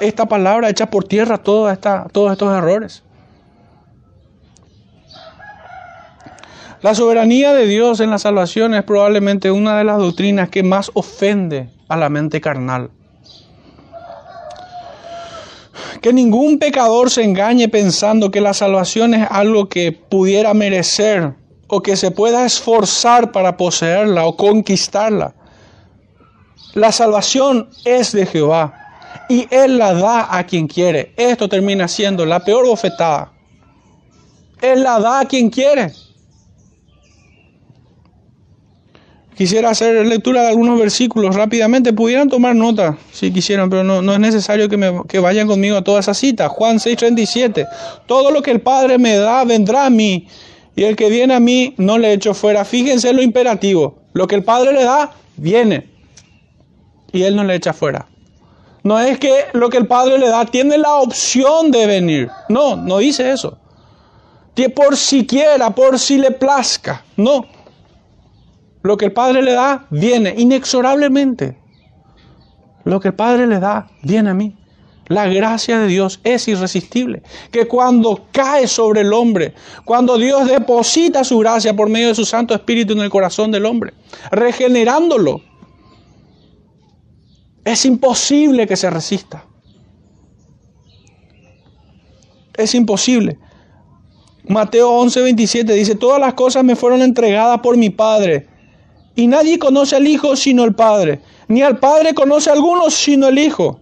Esta palabra echa por tierra todos estos errores. La soberanía de Dios en la salvación es probablemente una de las doctrinas que más ofende a la mente carnal. Que ningún pecador se engañe pensando que la salvación es algo que pudiera merecer o que se pueda esforzar para poseerla o conquistarla. La salvación es de Jehová y Él la da a quien quiere. Esto termina siendo la peor bofetada. Él la da a quien quiere. Quisiera hacer lectura de algunos versículos rápidamente. Pudieran tomar nota si quisieran, pero no, es necesario que, me, que vayan conmigo a toda esa cita. Juan 6:37. Todo lo que el Padre me da vendrá a mí. Y el que viene a mí no le echo fuera. Fíjense lo imperativo. Lo que el Padre le da, viene. Y Él no le echa fuera. No es que lo que el Padre le da tiene la opción de venir. No, no dice eso. Por siquiera, por si le plazca. No. Lo que el Padre le da, viene inexorablemente. Lo que el Padre le da, viene a mí. La gracia de Dios es irresistible. Que cuando cae sobre el hombre, cuando Dios deposita su gracia por medio de su Santo Espíritu en el corazón del hombre, regenerándolo, es imposible que se resista. Es imposible. Mateo 11, 27 dice, todas las cosas me fueron entregadas por mi Padre y nadie conoce al Hijo sino el Padre. Ni al Padre conoce a alguno sino el Hijo.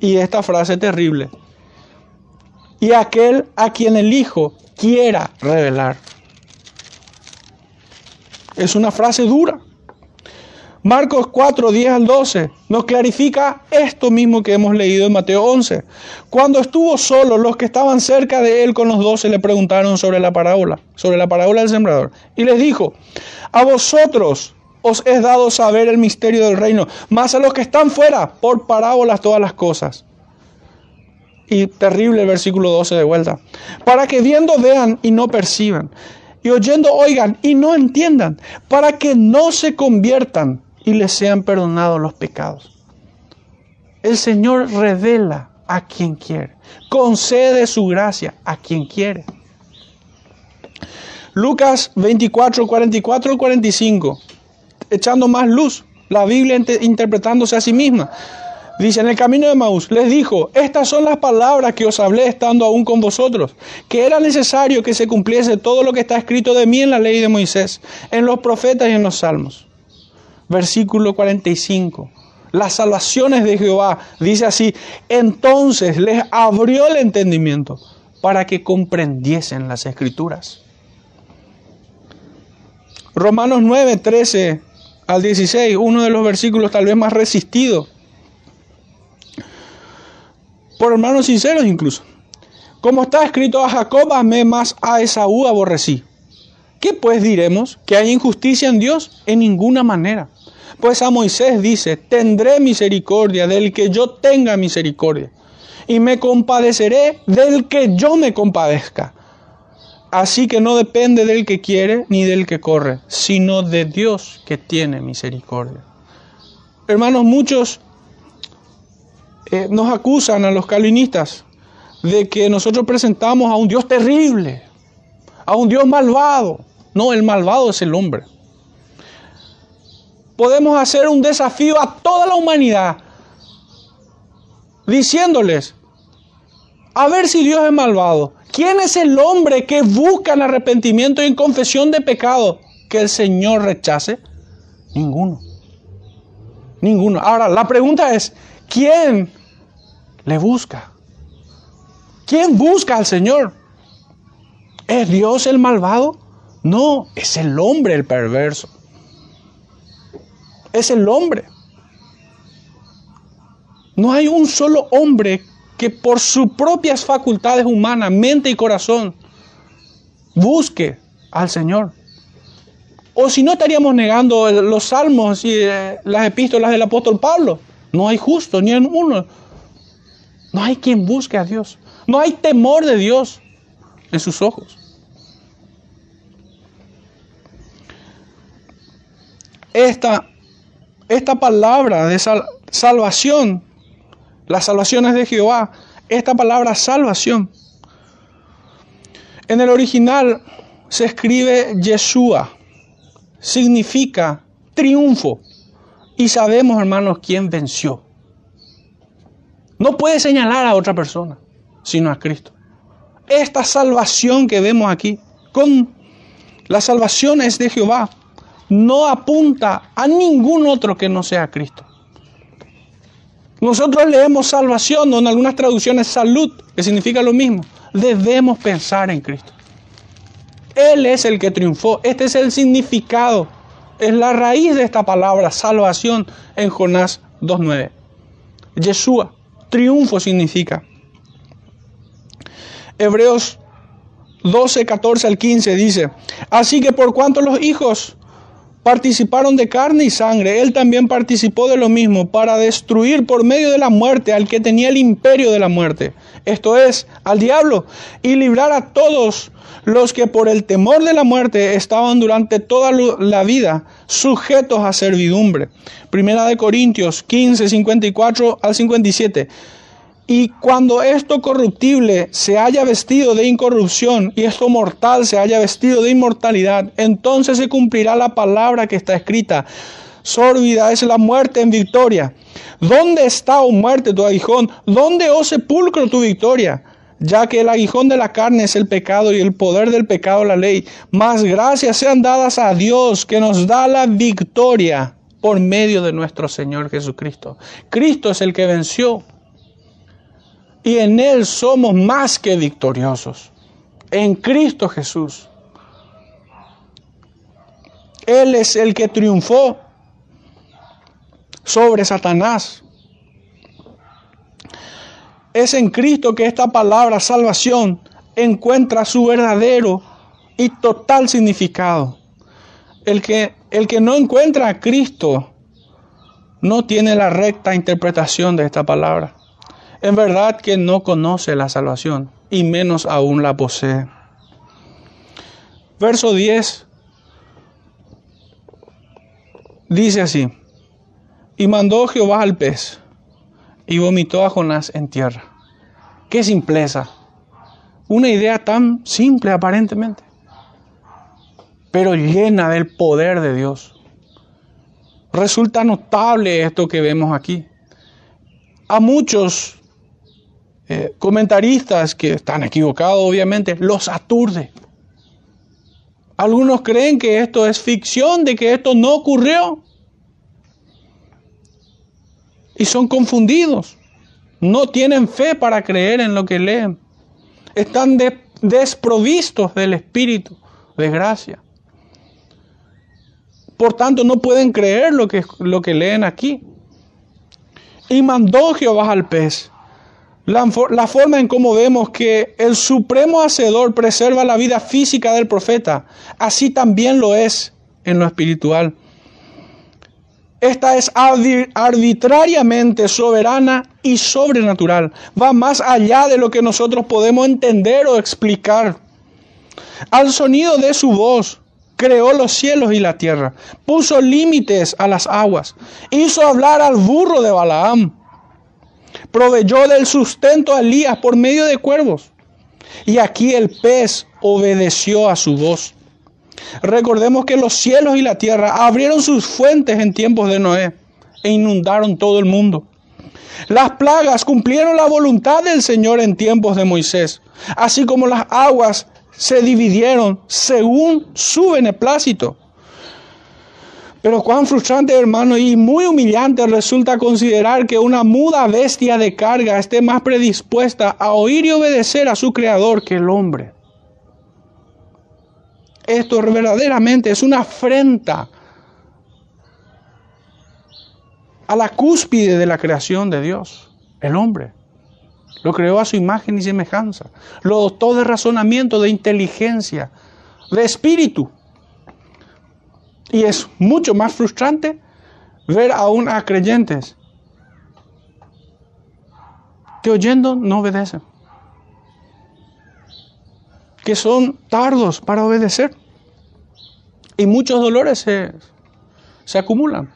Y esta frase terrible. Y aquel a quien el Hijo quiera revelar. Es una frase dura. Marcos 4, 10 al 12 nos clarifica esto mismo que hemos leído en Mateo 11. Cuando estuvo solo, los que estaban cerca de él con los doce le preguntaron sobre la parábola, sobre la parábola del sembrador. Y les dijo, a vosotros os es dado saber el misterio del reino, más a los que están fuera, por parábolas todas las cosas. Y terrible el versículo 12 de vuelta. Para que viendo vean y no perciban, y oyendo oigan y no entiendan, para que no se conviertan y les sean perdonados los pecados. El Señor revela a quien quiere, concede su gracia a quien quiere. Lucas 24, 44, 45, echando más luz, la Biblia interpretándose a sí misma. Dice, en el camino de Maús les dijo, estas son las palabras que os hablé estando aún con vosotros, que era necesario que se cumpliese todo lo que está escrito de mí en la ley de Moisés, en los profetas y en los salmos. Versículo 45. Las salvaciones de Jehová, dice así, entonces les abrió el entendimiento para que comprendiesen las escrituras. Romanos 9, 13 al 16, uno de los versículos tal vez más resistidos por hermanos sinceros incluso. Como está escrito a Jacob amé más a Esaú aborrecí. ¿Qué pues diremos? ¿Que hay injusticia en Dios? En ninguna manera. Pues a Moisés dice, tendré misericordia del que yo tenga misericordia, y me compadeceré del que yo me compadezca. Así que no depende del que quiere ni del que corre, sino de Dios que tiene misericordia. Hermanos, muchos eh, nos acusan a los calvinistas de que nosotros presentamos a un Dios terrible, a un Dios malvado. No, el malvado es el hombre. Podemos hacer un desafío a toda la humanidad diciéndoles, a ver si Dios es malvado. ¿Quién es el hombre que busca el arrepentimiento y confesión de pecado que el Señor rechace? Ninguno. Ninguno. Ahora, la pregunta es, ¿quién le busca? ¿Quién busca al Señor? ¿Es Dios el malvado? No, es el hombre el perverso. Es el hombre. No hay un solo hombre que por sus propias facultades humanas, mente y corazón, busque al Señor. O si no estaríamos negando los salmos y eh, las epístolas del apóstol Pablo. No hay justo ni en uno. No hay quien busque a Dios. No hay temor de Dios en sus ojos. Esta, esta palabra de salvación, las salvaciones de Jehová, esta palabra salvación, en el original se escribe Yeshua, significa triunfo. Y sabemos, hermanos, quién venció. No puede señalar a otra persona, sino a Cristo. Esta salvación que vemos aquí, con las salvaciones de Jehová, no apunta a ningún otro que no sea Cristo. Nosotros leemos salvación, o en algunas traducciones salud, que significa lo mismo. Debemos pensar en Cristo. Él es el que triunfó. Este es el significado, es la raíz de esta palabra, salvación, en Jonás 2.9. Yeshua, triunfo significa. Hebreos 12, 14 al 15 dice, así que por cuanto los hijos participaron de carne y sangre, él también participó de lo mismo para destruir por medio de la muerte al que tenía el imperio de la muerte, esto es, al diablo, y librar a todos los que por el temor de la muerte estaban durante toda la vida sujetos a servidumbre. Primera de Corintios 15, 54 al 57. Y cuando esto corruptible se haya vestido de incorrupción y esto mortal se haya vestido de inmortalidad, entonces se cumplirá la palabra que está escrita. Sórbida es la muerte en victoria. ¿Dónde está, oh muerte, tu aguijón? ¿Dónde, oh sepulcro, tu victoria? Ya que el aguijón de la carne es el pecado y el poder del pecado la ley. Más gracias sean dadas a Dios que nos da la victoria por medio de nuestro Señor Jesucristo. Cristo es el que venció y en Él somos más que victoriosos. En Cristo Jesús. Él es el que triunfó sobre Satanás. Es en Cristo que esta palabra salvación encuentra su verdadero y total significado. El que, el que no encuentra a Cristo no tiene la recta interpretación de esta palabra en verdad que no conoce la salvación y menos aún la posee. verso 10, dice así, y mandó Jehová al pez y vomitó a Jonás en tierra. Qué simpleza. Una idea tan simple aparentemente, pero llena del poder de Dios. Resulta notable esto que vemos aquí. A muchos eh, comentaristas que están equivocados, obviamente, los aturde. Algunos creen que esto es ficción, de que esto no ocurrió. Y son confundidos. No tienen fe para creer en lo que leen. Están desprovistos del Espíritu de gracia. Por tanto, no pueden creer lo que, lo que leen aquí. Y mandó Jehová al pez la, forma en cómo vemos que el supremo hacedor preserva la vida física del profeta, así también lo es en lo espiritual. Esta es arbitrariamente soberana y sobrenatural. Va más allá de lo que nosotros podemos entender o explicar. Al sonido de su voz, creó los cielos y la tierra, puso límites a las aguas, hizo hablar al burro de Balaam proveyó del sustento a Elías por medio de cuervos. Y aquí el pez obedeció a su voz. Recordemos que los cielos y la tierra abrieron sus fuentes en tiempos de Noé e inundaron todo el mundo. Las plagas cumplieron la voluntad del Señor en tiempos de Moisés, así como las aguas se dividieron según su beneplácito. Pero cuán frustrante, hermano, y muy humillante resulta considerar que una muda bestia de carga esté más predispuesta a oír y obedecer a su creador que el hombre. Esto verdaderamente es una afrenta a la cúspide de la creación de Dios, el hombre. Lo creó a su imagen y semejanza. Lo dotó de razonamiento, de inteligencia, de espíritu. Y es mucho más frustrante ver aún a creyentes que oyendo no obedecen, que son tardos para obedecer y muchos dolores se, acumulan.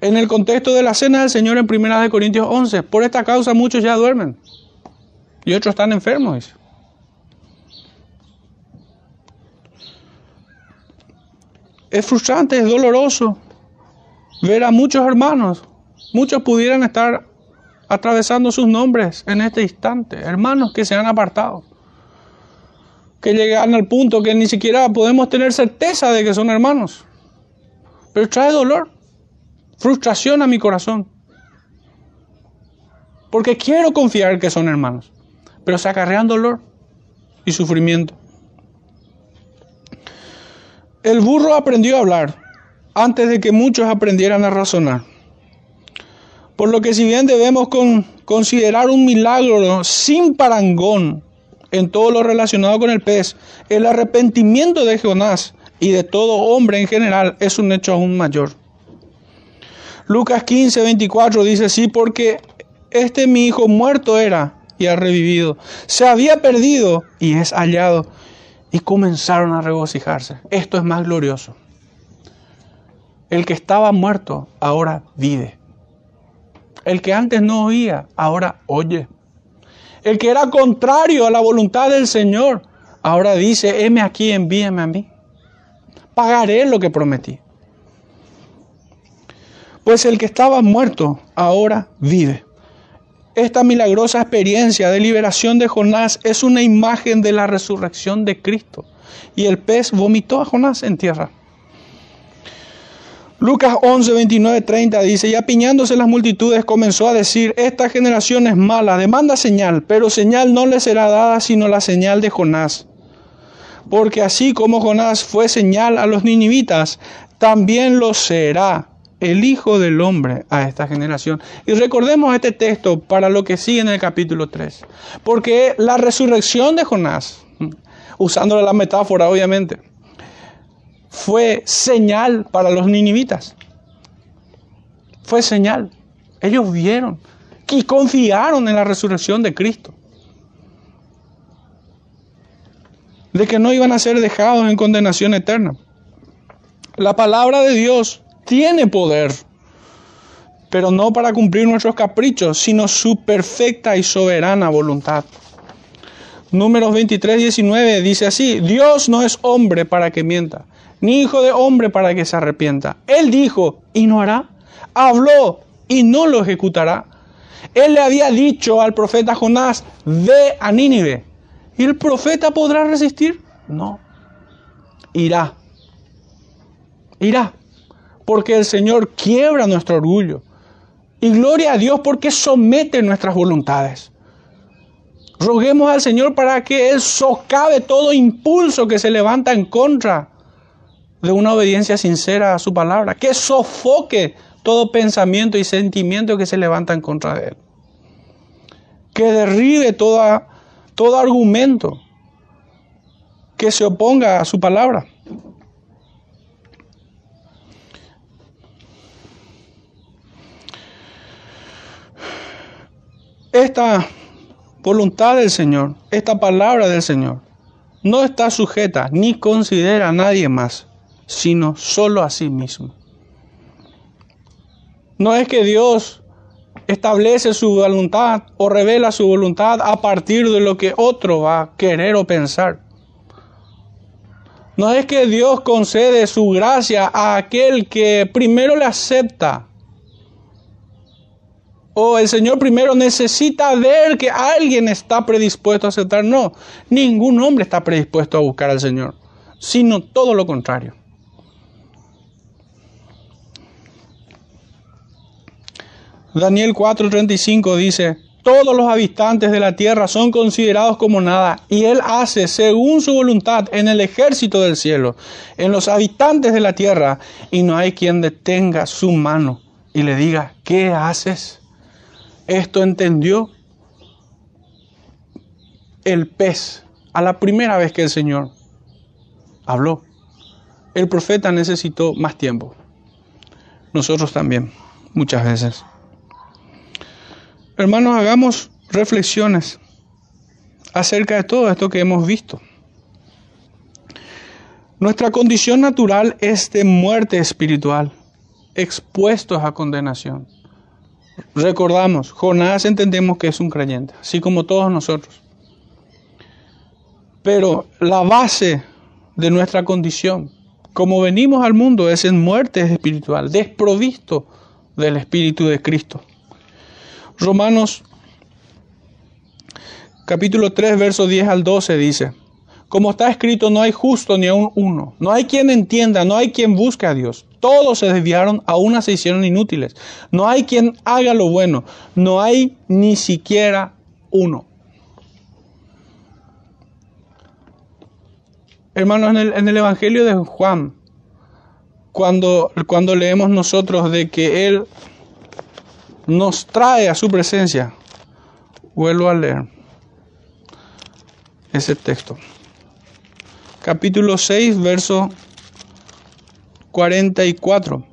En el contexto de la cena del Señor en 1 Corintios 11, por esta causa muchos ya duermen y otros están enfermos. Es frustrante, es doloroso ver a muchos hermanos. Muchos pudieran estar atravesando sus nombres en este instante. Hermanos que se han apartado. Que llegan al punto que ni siquiera podemos tener certeza de que son hermanos. Pero trae dolor, frustración a mi corazón. Porque quiero confiar que son hermanos. Pero se acarrean dolor y sufrimiento. El burro aprendió a hablar antes de que muchos aprendieran a razonar. Por lo que si bien debemos considerar un milagro sin parangón en todo lo relacionado con el pez, el arrepentimiento de Jonás y de todo hombre en general es un hecho aún mayor. Lucas 15, 24 dice, sí, porque este mi hijo muerto era y ha revivido, se había perdido y es hallado y comenzaron a regocijarse. Esto es más glorioso. El que estaba muerto ahora vive. El que antes no oía, ahora oye. El que era contrario a la voluntad del Señor, ahora dice, heme aquí, envíame a mí. Pagaré lo que prometí. Pues el que estaba muerto ahora vive. Esta milagrosa experiencia de liberación de Jonás es una imagen de la resurrección de Cristo. Y el pez vomitó a Jonás en tierra. Lucas 11, 29, 30 dice, y apiñándose las multitudes comenzó a decir, esta generación es mala, demanda señal, pero señal no le será dada sino la señal de Jonás. Porque así como Jonás fue señal a los ninivitas, también lo será el Hijo del Hombre a esta generación. Y recordemos este texto para lo que sigue en el capítulo 3. Porque la resurrección de Jonás, usando la metáfora obviamente, fue señal para los ninivitas. Fue señal. Ellos vieron y confiaron en la resurrección de Cristo. de que no iban a ser dejados en condenación eterna. La palabra de Dios tiene poder, pero no para cumplir nuestros caprichos, sino su perfecta y soberana voluntad. Números 23, 19 dice así, Dios no es hombre para que mienta, ni hijo de hombre para que se arrepienta. Él dijo y no hará, habló y no lo ejecutará. Él le había dicho al profeta Jonás, ve a Nínive. ¿Y el profeta podrá resistir? No. Irá. Irá. Porque el Señor quiebra nuestro orgullo. Y gloria a Dios porque somete nuestras voluntades. Roguemos al Señor para que Él socave todo impulso que se levanta en contra de una obediencia sincera a su palabra. Que sofoque todo pensamiento y sentimiento que se levanta en contra de Él. Que derribe toda, todo argumento que se oponga a su palabra. Esta voluntad del Señor, esta palabra del Señor, no está sujeta ni considera a nadie más, sino solo a sí mismo. No es que Dios establece su voluntad o revela su voluntad a partir de lo que otro va a querer o pensar. No es que Dios concede su gracia a aquel que primero le acepta o el Señor primero necesita ver que alguien está predispuesto a aceptar. No, ningún hombre está predispuesto a buscar al Señor, sino todo lo contrario. Daniel 4:35 dice, todos los habitantes de la tierra son considerados como nada, y Él hace según su voluntad en el ejército del cielo, en los habitantes de la tierra, y no hay quien detenga su mano y le diga, ¿qué haces? Esto entendió el pez a la primera vez que el Señor habló. El profeta necesitó más tiempo. Nosotros también, muchas veces. Hermanos, hagamos reflexiones acerca de todo esto que hemos visto. Nuestra condición natural es de muerte espiritual, expuestos a condenación. Recordamos, Jonás entendemos que es un creyente, así como todos nosotros. Pero la base de nuestra condición, como venimos al mundo, es en muerte espiritual, desprovisto del Espíritu de Cristo. Romanos capítulo 3, verso 10 al 12 dice, como está escrito, no hay justo ni aun uno. No hay quien entienda, no hay quien busque a Dios. Todos se desviaron, aún se hicieron inútiles. No hay quien haga lo bueno. No hay ni siquiera uno. Hermanos, en el, en el Evangelio de Juan, cuando, cuando leemos nosotros de que Él nos trae a su presencia, vuelvo a leer ese texto capítulo 6, verso 44.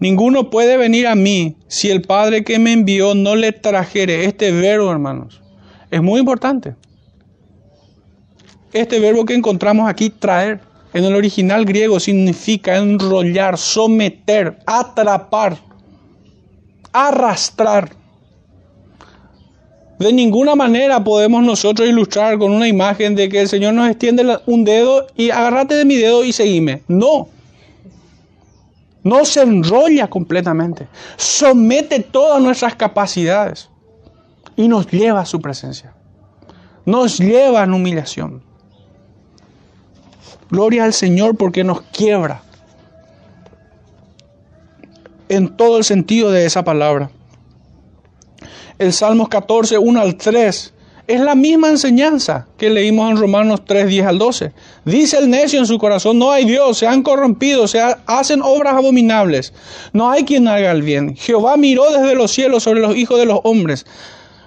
Ninguno puede venir a mí si el Padre que me envió no le trajere. Este verbo, hermanos, es muy importante. Este verbo que encontramos aquí, traer, en el original griego significa enrollar, someter, atrapar, arrastrar. De ninguna manera podemos nosotros ilustrar con una imagen de que el Señor nos extiende un dedo y agárrate de mi dedo y seguime. No. No se enrolla completamente. Somete todas nuestras capacidades y nos lleva a su presencia. Nos lleva en humillación. Gloria al Señor porque nos quiebra en todo el sentido de esa palabra el Salmos 14, 1 al 3. Es la misma enseñanza que leímos en Romanos 3, 10 al 12. Dice el necio en su corazón, no hay Dios, se han corrompido, se hacen obras abominables. No hay quien haga el bien. Jehová miró desde los cielos sobre los hijos de los hombres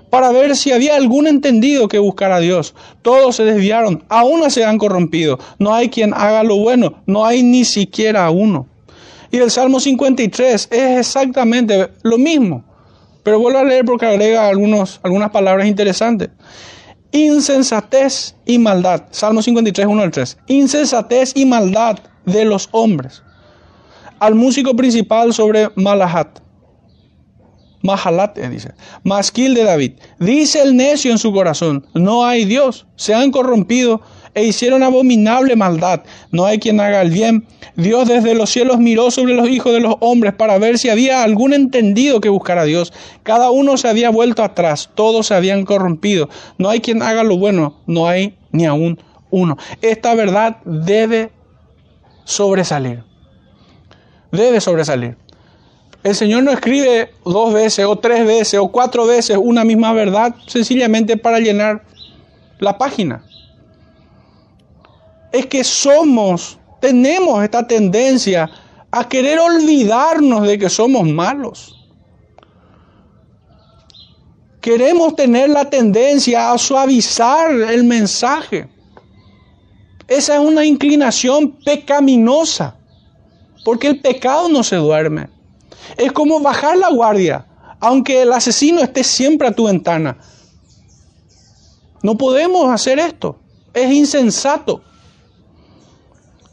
para ver si había algún entendido que buscara a Dios. Todos se desviaron, aún se han corrompido. No hay quien haga lo bueno, no hay ni siquiera uno. Y el Salmo 53 es exactamente lo mismo. Pero vuelvo a leer porque agrega algunos, algunas palabras interesantes. insensatez y maldad. Salmo 53, 1 al 3. Insensatez y maldad de los hombres. Al músico principal sobre Malahat. Mahalat, eh, dice. Masquil de David. Dice el necio en su corazón, no hay Dios. Se han corrompido e hicieron abominable maldad. No hay quien haga el bien. Dios desde los cielos miró sobre los hijos de los hombres para ver si había algún entendido que buscara a Dios. Cada uno se había vuelto atrás, todos se habían corrompido. No hay quien haga lo bueno, no hay ni aún uno. Esta verdad debe sobresalir. Debe sobresalir. El Señor no escribe dos veces o tres veces o cuatro veces una misma verdad sencillamente para llenar la página es que somos, tenemos esta tendencia a querer olvidarnos de que somos malos. Queremos tener la tendencia a suavizar el mensaje. Esa es una inclinación pecaminosa, porque el pecado no se duerme. Es como bajar la guardia, aunque el asesino esté siempre a tu ventana. No podemos hacer esto. Es insensato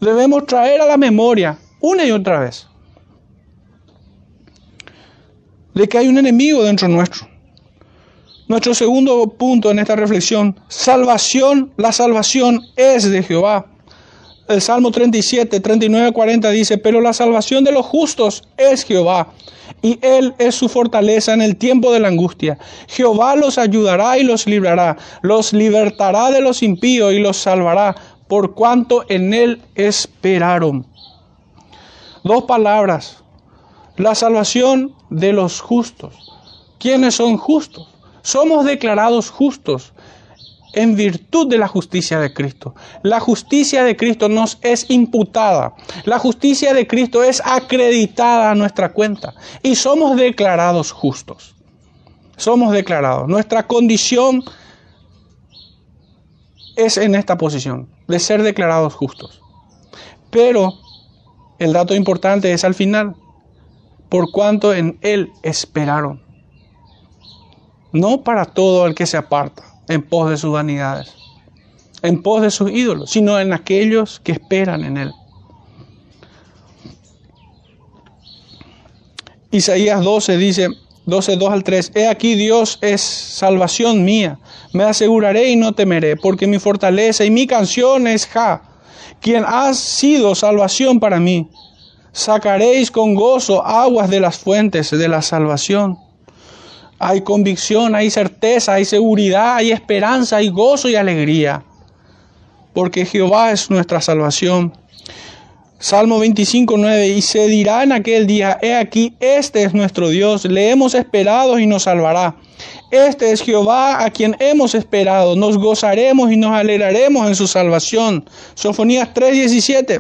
debemos traer a la memoria una y otra vez de que hay un enemigo dentro nuestro. Nuestro segundo punto en esta reflexión, salvación, la salvación es de Jehová. El Salmo 37, 39, 40 dice, pero la salvación de los justos es Jehová, y Él es su fortaleza en el tiempo de la angustia. Jehová los ayudará y los librará, los libertará de los impíos y los salvará por cuanto en él esperaron. Dos palabras. La salvación de los justos. ¿Quiénes son justos? Somos declarados justos en virtud de la justicia de Cristo. La justicia de Cristo nos es imputada. La justicia de Cristo es acreditada a nuestra cuenta. Y somos declarados justos. Somos declarados. Nuestra condición es en esta posición de ser declarados justos. Pero el dato importante es al final, por cuanto en Él esperaron. No para todo el que se aparta en pos de sus vanidades, en pos de sus ídolos, sino en aquellos que esperan en Él. Isaías 12 dice, 12, 2 al 3, He aquí Dios es salvación mía, me aseguraré y no temeré, porque mi fortaleza y mi canción es Ja, quien ha sido salvación para mí. Sacaréis con gozo aguas de las fuentes de la salvación. Hay convicción, hay certeza, hay seguridad, hay esperanza, hay gozo y alegría, porque Jehová es nuestra salvación. Salmo 25, 9, y se dirá en aquel día, he aquí, este es nuestro Dios, le hemos esperado y nos salvará. Este es Jehová a quien hemos esperado, nos gozaremos y nos alegraremos en su salvación. Sofonías 3, 17.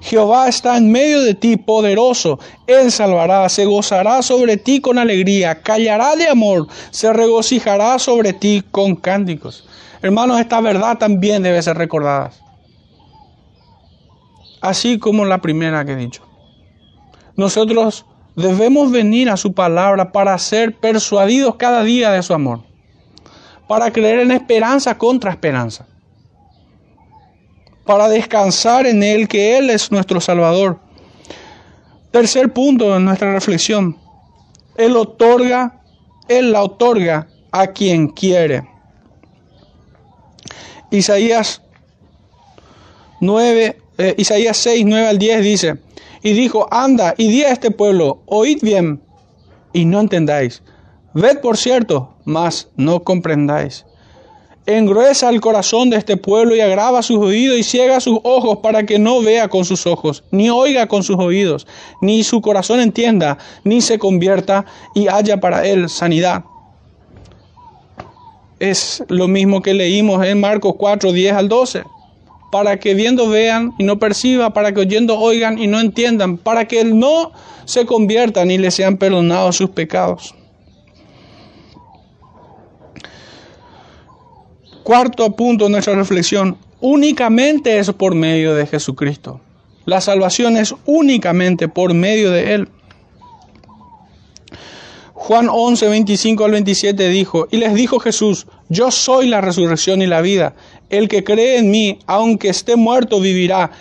Jehová está en medio de ti, poderoso. Él salvará, se gozará sobre ti con alegría, callará de amor, se regocijará sobre ti con cánticos. Hermanos, esta verdad también debe ser recordada así como la primera que he dicho. Nosotros debemos venir a su palabra para ser persuadidos cada día de su amor, para creer en esperanza contra esperanza, para descansar en Él, que Él es nuestro Salvador. Tercer punto en nuestra reflexión, Él otorga, Él la otorga a quien quiere. Isaías 9, eh, Isaías 6, 9 al 10 dice, y dijo, anda y di a este pueblo, oíd bien y no entendáis, ved por cierto, mas no comprendáis. Engruesa el corazón de este pueblo y agrava sus oídos y ciega sus ojos para que no vea con sus ojos, ni oiga con sus oídos, ni su corazón entienda, ni se convierta y haya para él sanidad. Es lo mismo que leímos en Marcos 4, 10 al 12 para que viendo vean y no perciban, para que oyendo oigan y no entiendan, para que no se conviertan y les sean perdonados sus pecados. Cuarto punto de nuestra reflexión, únicamente es por medio de Jesucristo. La salvación es únicamente por medio de Él. Juan 11, 25 al 27 dijo, y les dijo Jesús, Yo soy la resurrección y la vida. El que cree en mí, aunque esté muerto, vivirá.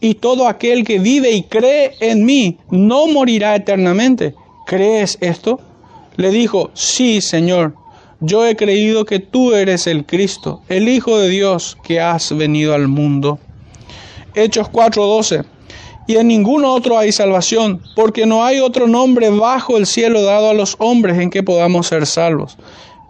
Y todo aquel que vive y cree en mí, no morirá eternamente. ¿Crees esto? Le dijo, sí, Señor. Yo he creído que tú eres el Cristo, el Hijo de Dios que has venido al mundo. Hechos 4:12 y en ningún otro hay salvación, porque no hay otro nombre bajo el cielo dado a los hombres en que podamos ser salvos.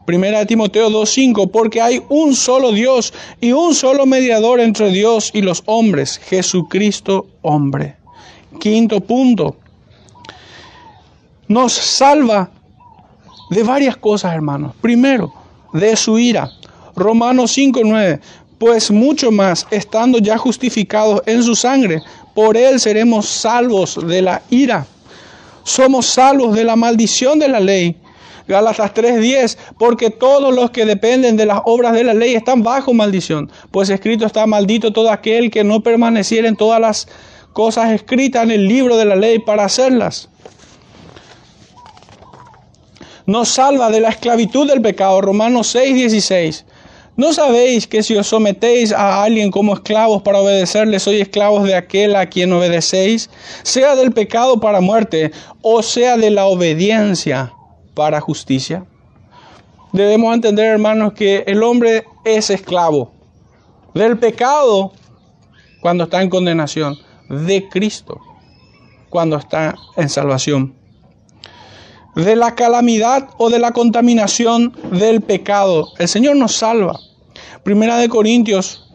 Primera Timoteo 2.5, porque hay un solo Dios y un solo mediador entre Dios y los hombres, Jesucristo hombre. Quinto punto, nos salva de varias cosas, hermanos. Primero, de su ira. Romanos 5.9, pues mucho más, estando ya justificados en su sangre, por él seremos salvos de la ira. Somos salvos de la maldición de la ley. Gálatas 3:10, porque todos los que dependen de las obras de la ley están bajo maldición, pues escrito está maldito todo aquel que no permaneciera en todas las cosas escritas en el libro de la ley para hacerlas. Nos salva de la esclavitud del pecado, Romanos 6:16. ¿No sabéis que si os sometéis a alguien como esclavos para obedecerle, sois esclavos de aquel a quien obedecéis, sea del pecado para muerte o sea de la obediencia para justicia? Debemos entender, hermanos, que el hombre es esclavo del pecado cuando está en condenación, de Cristo cuando está en salvación de la calamidad o de la contaminación del pecado. El Señor nos salva. Primera de Corintios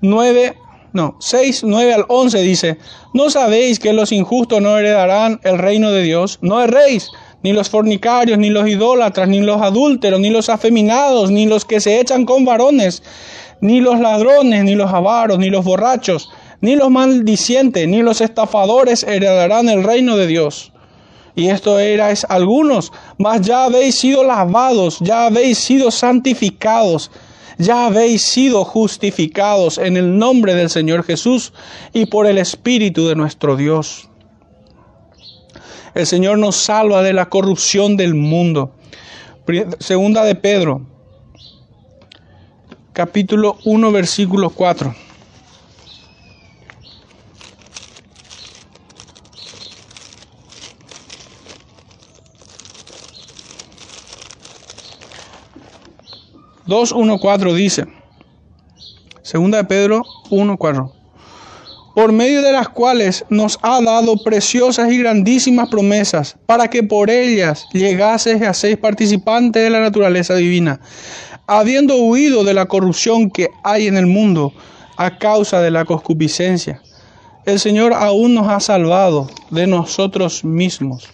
9, no, 6, 9 al 11 dice, ¿no sabéis que los injustos no heredarán el reino de Dios? No erréis, ni los fornicarios, ni los idólatras, ni los adúlteros, ni los afeminados, ni los que se echan con varones, ni los ladrones, ni los avaros, ni los borrachos, ni los maldicientes, ni los estafadores heredarán el reino de Dios y esto erais algunos, mas ya habéis sido lavados, ya habéis sido santificados, ya habéis sido justificados en el nombre del Señor Jesús y por el Espíritu de nuestro Dios. El Señor nos salva de la corrupción del mundo. Segunda de Pedro, capítulo 1, versículo 4. 2.1.4 dice, segunda de Pedro 1.4, por medio de las cuales nos ha dado preciosas y grandísimas promesas, para que por ellas llegases a ser participantes de la naturaleza divina, habiendo huido de la corrupción que hay en el mundo a causa de la concupiscencia. El Señor aún nos ha salvado de nosotros mismos.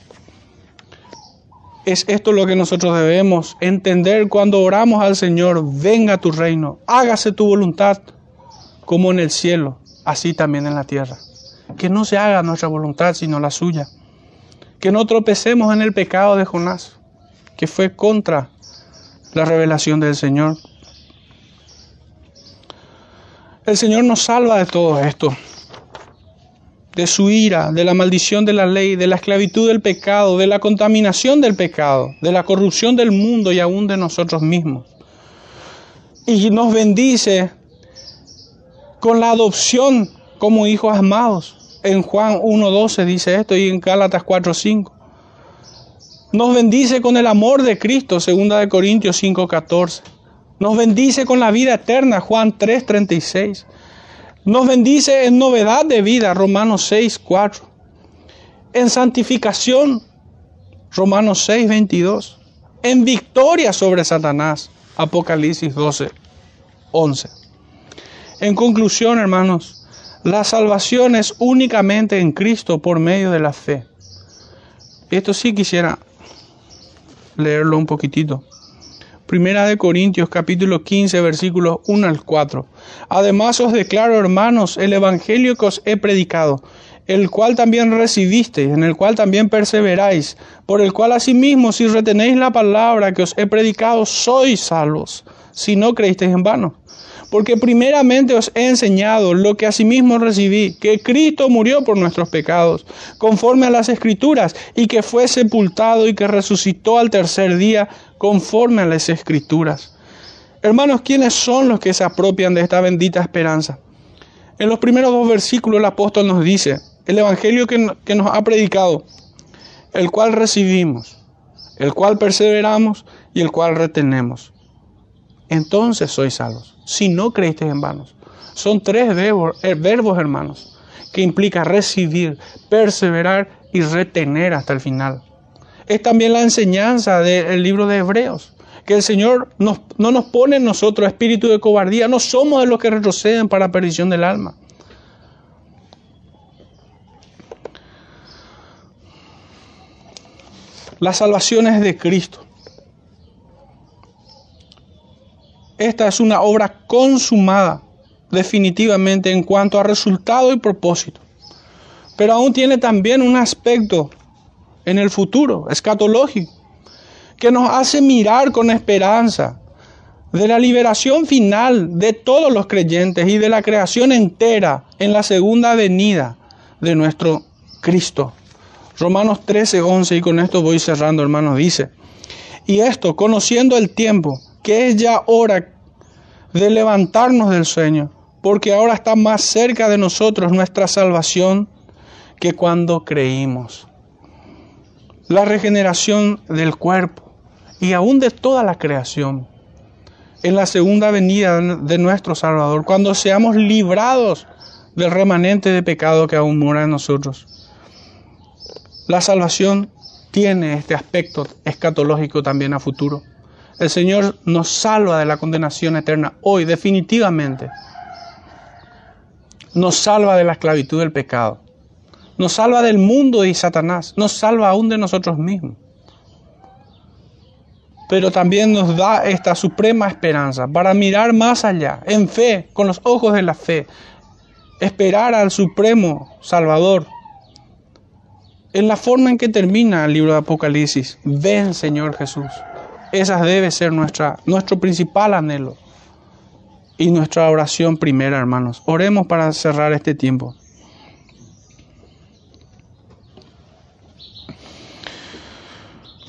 Es esto lo que nosotros debemos entender cuando oramos al Señor, venga tu reino, hágase tu voluntad, como en el cielo, así también en la tierra. Que no se haga nuestra voluntad, sino la suya. Que no tropecemos en el pecado de Jonás, que fue contra la revelación del Señor. El Señor nos salva de todo esto de su ira, de la maldición de la ley, de la esclavitud del pecado, de la contaminación del pecado, de la corrupción del mundo y aún de nosotros mismos. Y nos bendice con la adopción como hijos amados. En Juan 1.12 dice esto y en Gálatas 4.5. Nos bendice con el amor de Cristo, 2 de Corintios 5.14. Nos bendice con la vida eterna, Juan 3.36. Nos bendice en novedad de vida, Romanos 6, 4. En santificación, Romanos 6, 22. En victoria sobre Satanás, Apocalipsis 12, 11. En conclusión, hermanos, la salvación es únicamente en Cristo por medio de la fe. Esto sí quisiera leerlo un poquitito. Primera de Corintios capítulo 15 versículos 1 al 4. Además os declaro, hermanos, el evangelio que os he predicado, el cual también recibisteis, en el cual también perseveráis, por el cual asimismo si retenéis la palabra que os he predicado, sois salvos, si no creísteis en vano. Porque primeramente os he enseñado lo que asimismo recibí, que Cristo murió por nuestros pecados, conforme a las escrituras, y que fue sepultado y que resucitó al tercer día, conforme a las escrituras, Hermanos, ¿quiénes son los que se apropian de esta bendita esperanza? En los primeros dos versículos el apóstol nos dice, el Evangelio que, que nos ha predicado, el cual recibimos, el cual perseveramos y el cual retenemos. Entonces sois salvos, si no creísteis en vanos. Son tres verbos, eh, verbos, hermanos, que implica recibir, perseverar y retener hasta el final. Es también la enseñanza del libro de Hebreos, que el Señor no nos pone en nosotros espíritu de cobardía, no somos de los que retroceden para perdición del alma. La salvación es de Cristo. Esta es una obra consumada definitivamente en cuanto a resultado y propósito. Pero aún tiene también un aspecto en el futuro, escatológico, que nos hace mirar con esperanza de la liberación final de todos los creyentes y de la creación entera en la segunda venida de nuestro Cristo. Romanos 13, 11, y con esto voy cerrando, hermanos, dice, y esto, conociendo el tiempo, que es ya hora de levantarnos del sueño, porque ahora está más cerca de nosotros nuestra salvación que cuando creímos. La regeneración del cuerpo y aún de toda la creación en la segunda venida de nuestro Salvador, cuando seamos librados del remanente de pecado que aún mora en nosotros. La salvación tiene este aspecto escatológico también a futuro. El Señor nos salva de la condenación eterna hoy, definitivamente nos salva de la esclavitud del pecado, nos salva del mundo y Satanás, nos salva aún de nosotros mismos. Pero también nos da esta suprema esperanza para mirar más allá, en fe, con los ojos de la fe, esperar al supremo Salvador. En la forma en que termina el libro de Apocalipsis, ven Señor Jesús. Esa debe ser nuestra, nuestro principal anhelo y nuestra oración primera, hermanos. Oremos para cerrar este tiempo.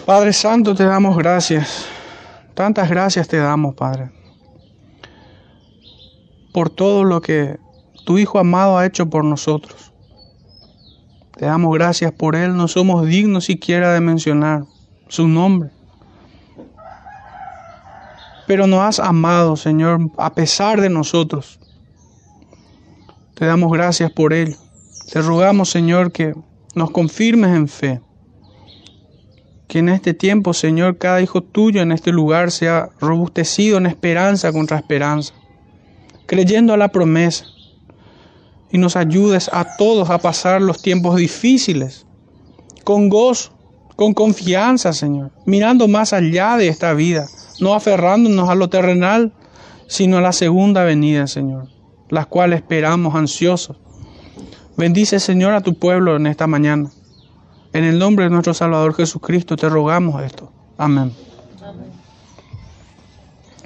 Padre Santo, te damos gracias. Tantas gracias te damos, Padre. Por todo lo que tu Hijo amado ha hecho por nosotros. Te damos gracias por Él. No somos dignos siquiera de mencionar su nombre pero nos has amado, Señor, a pesar de nosotros. Te damos gracias por ello. Te rogamos, Señor, que nos confirmes en fe. Que en este tiempo, Señor, cada hijo tuyo en este lugar sea robustecido en esperanza contra esperanza, creyendo a la promesa. Y nos ayudes a todos a pasar los tiempos difíciles con gozo, con confianza, Señor, mirando más allá de esta vida no aferrándonos a lo terrenal, sino a la segunda venida, Señor, las cuales esperamos ansiosos. Bendice, Señor, a tu pueblo en esta mañana. En el nombre de nuestro Salvador Jesucristo te rogamos esto. Amén.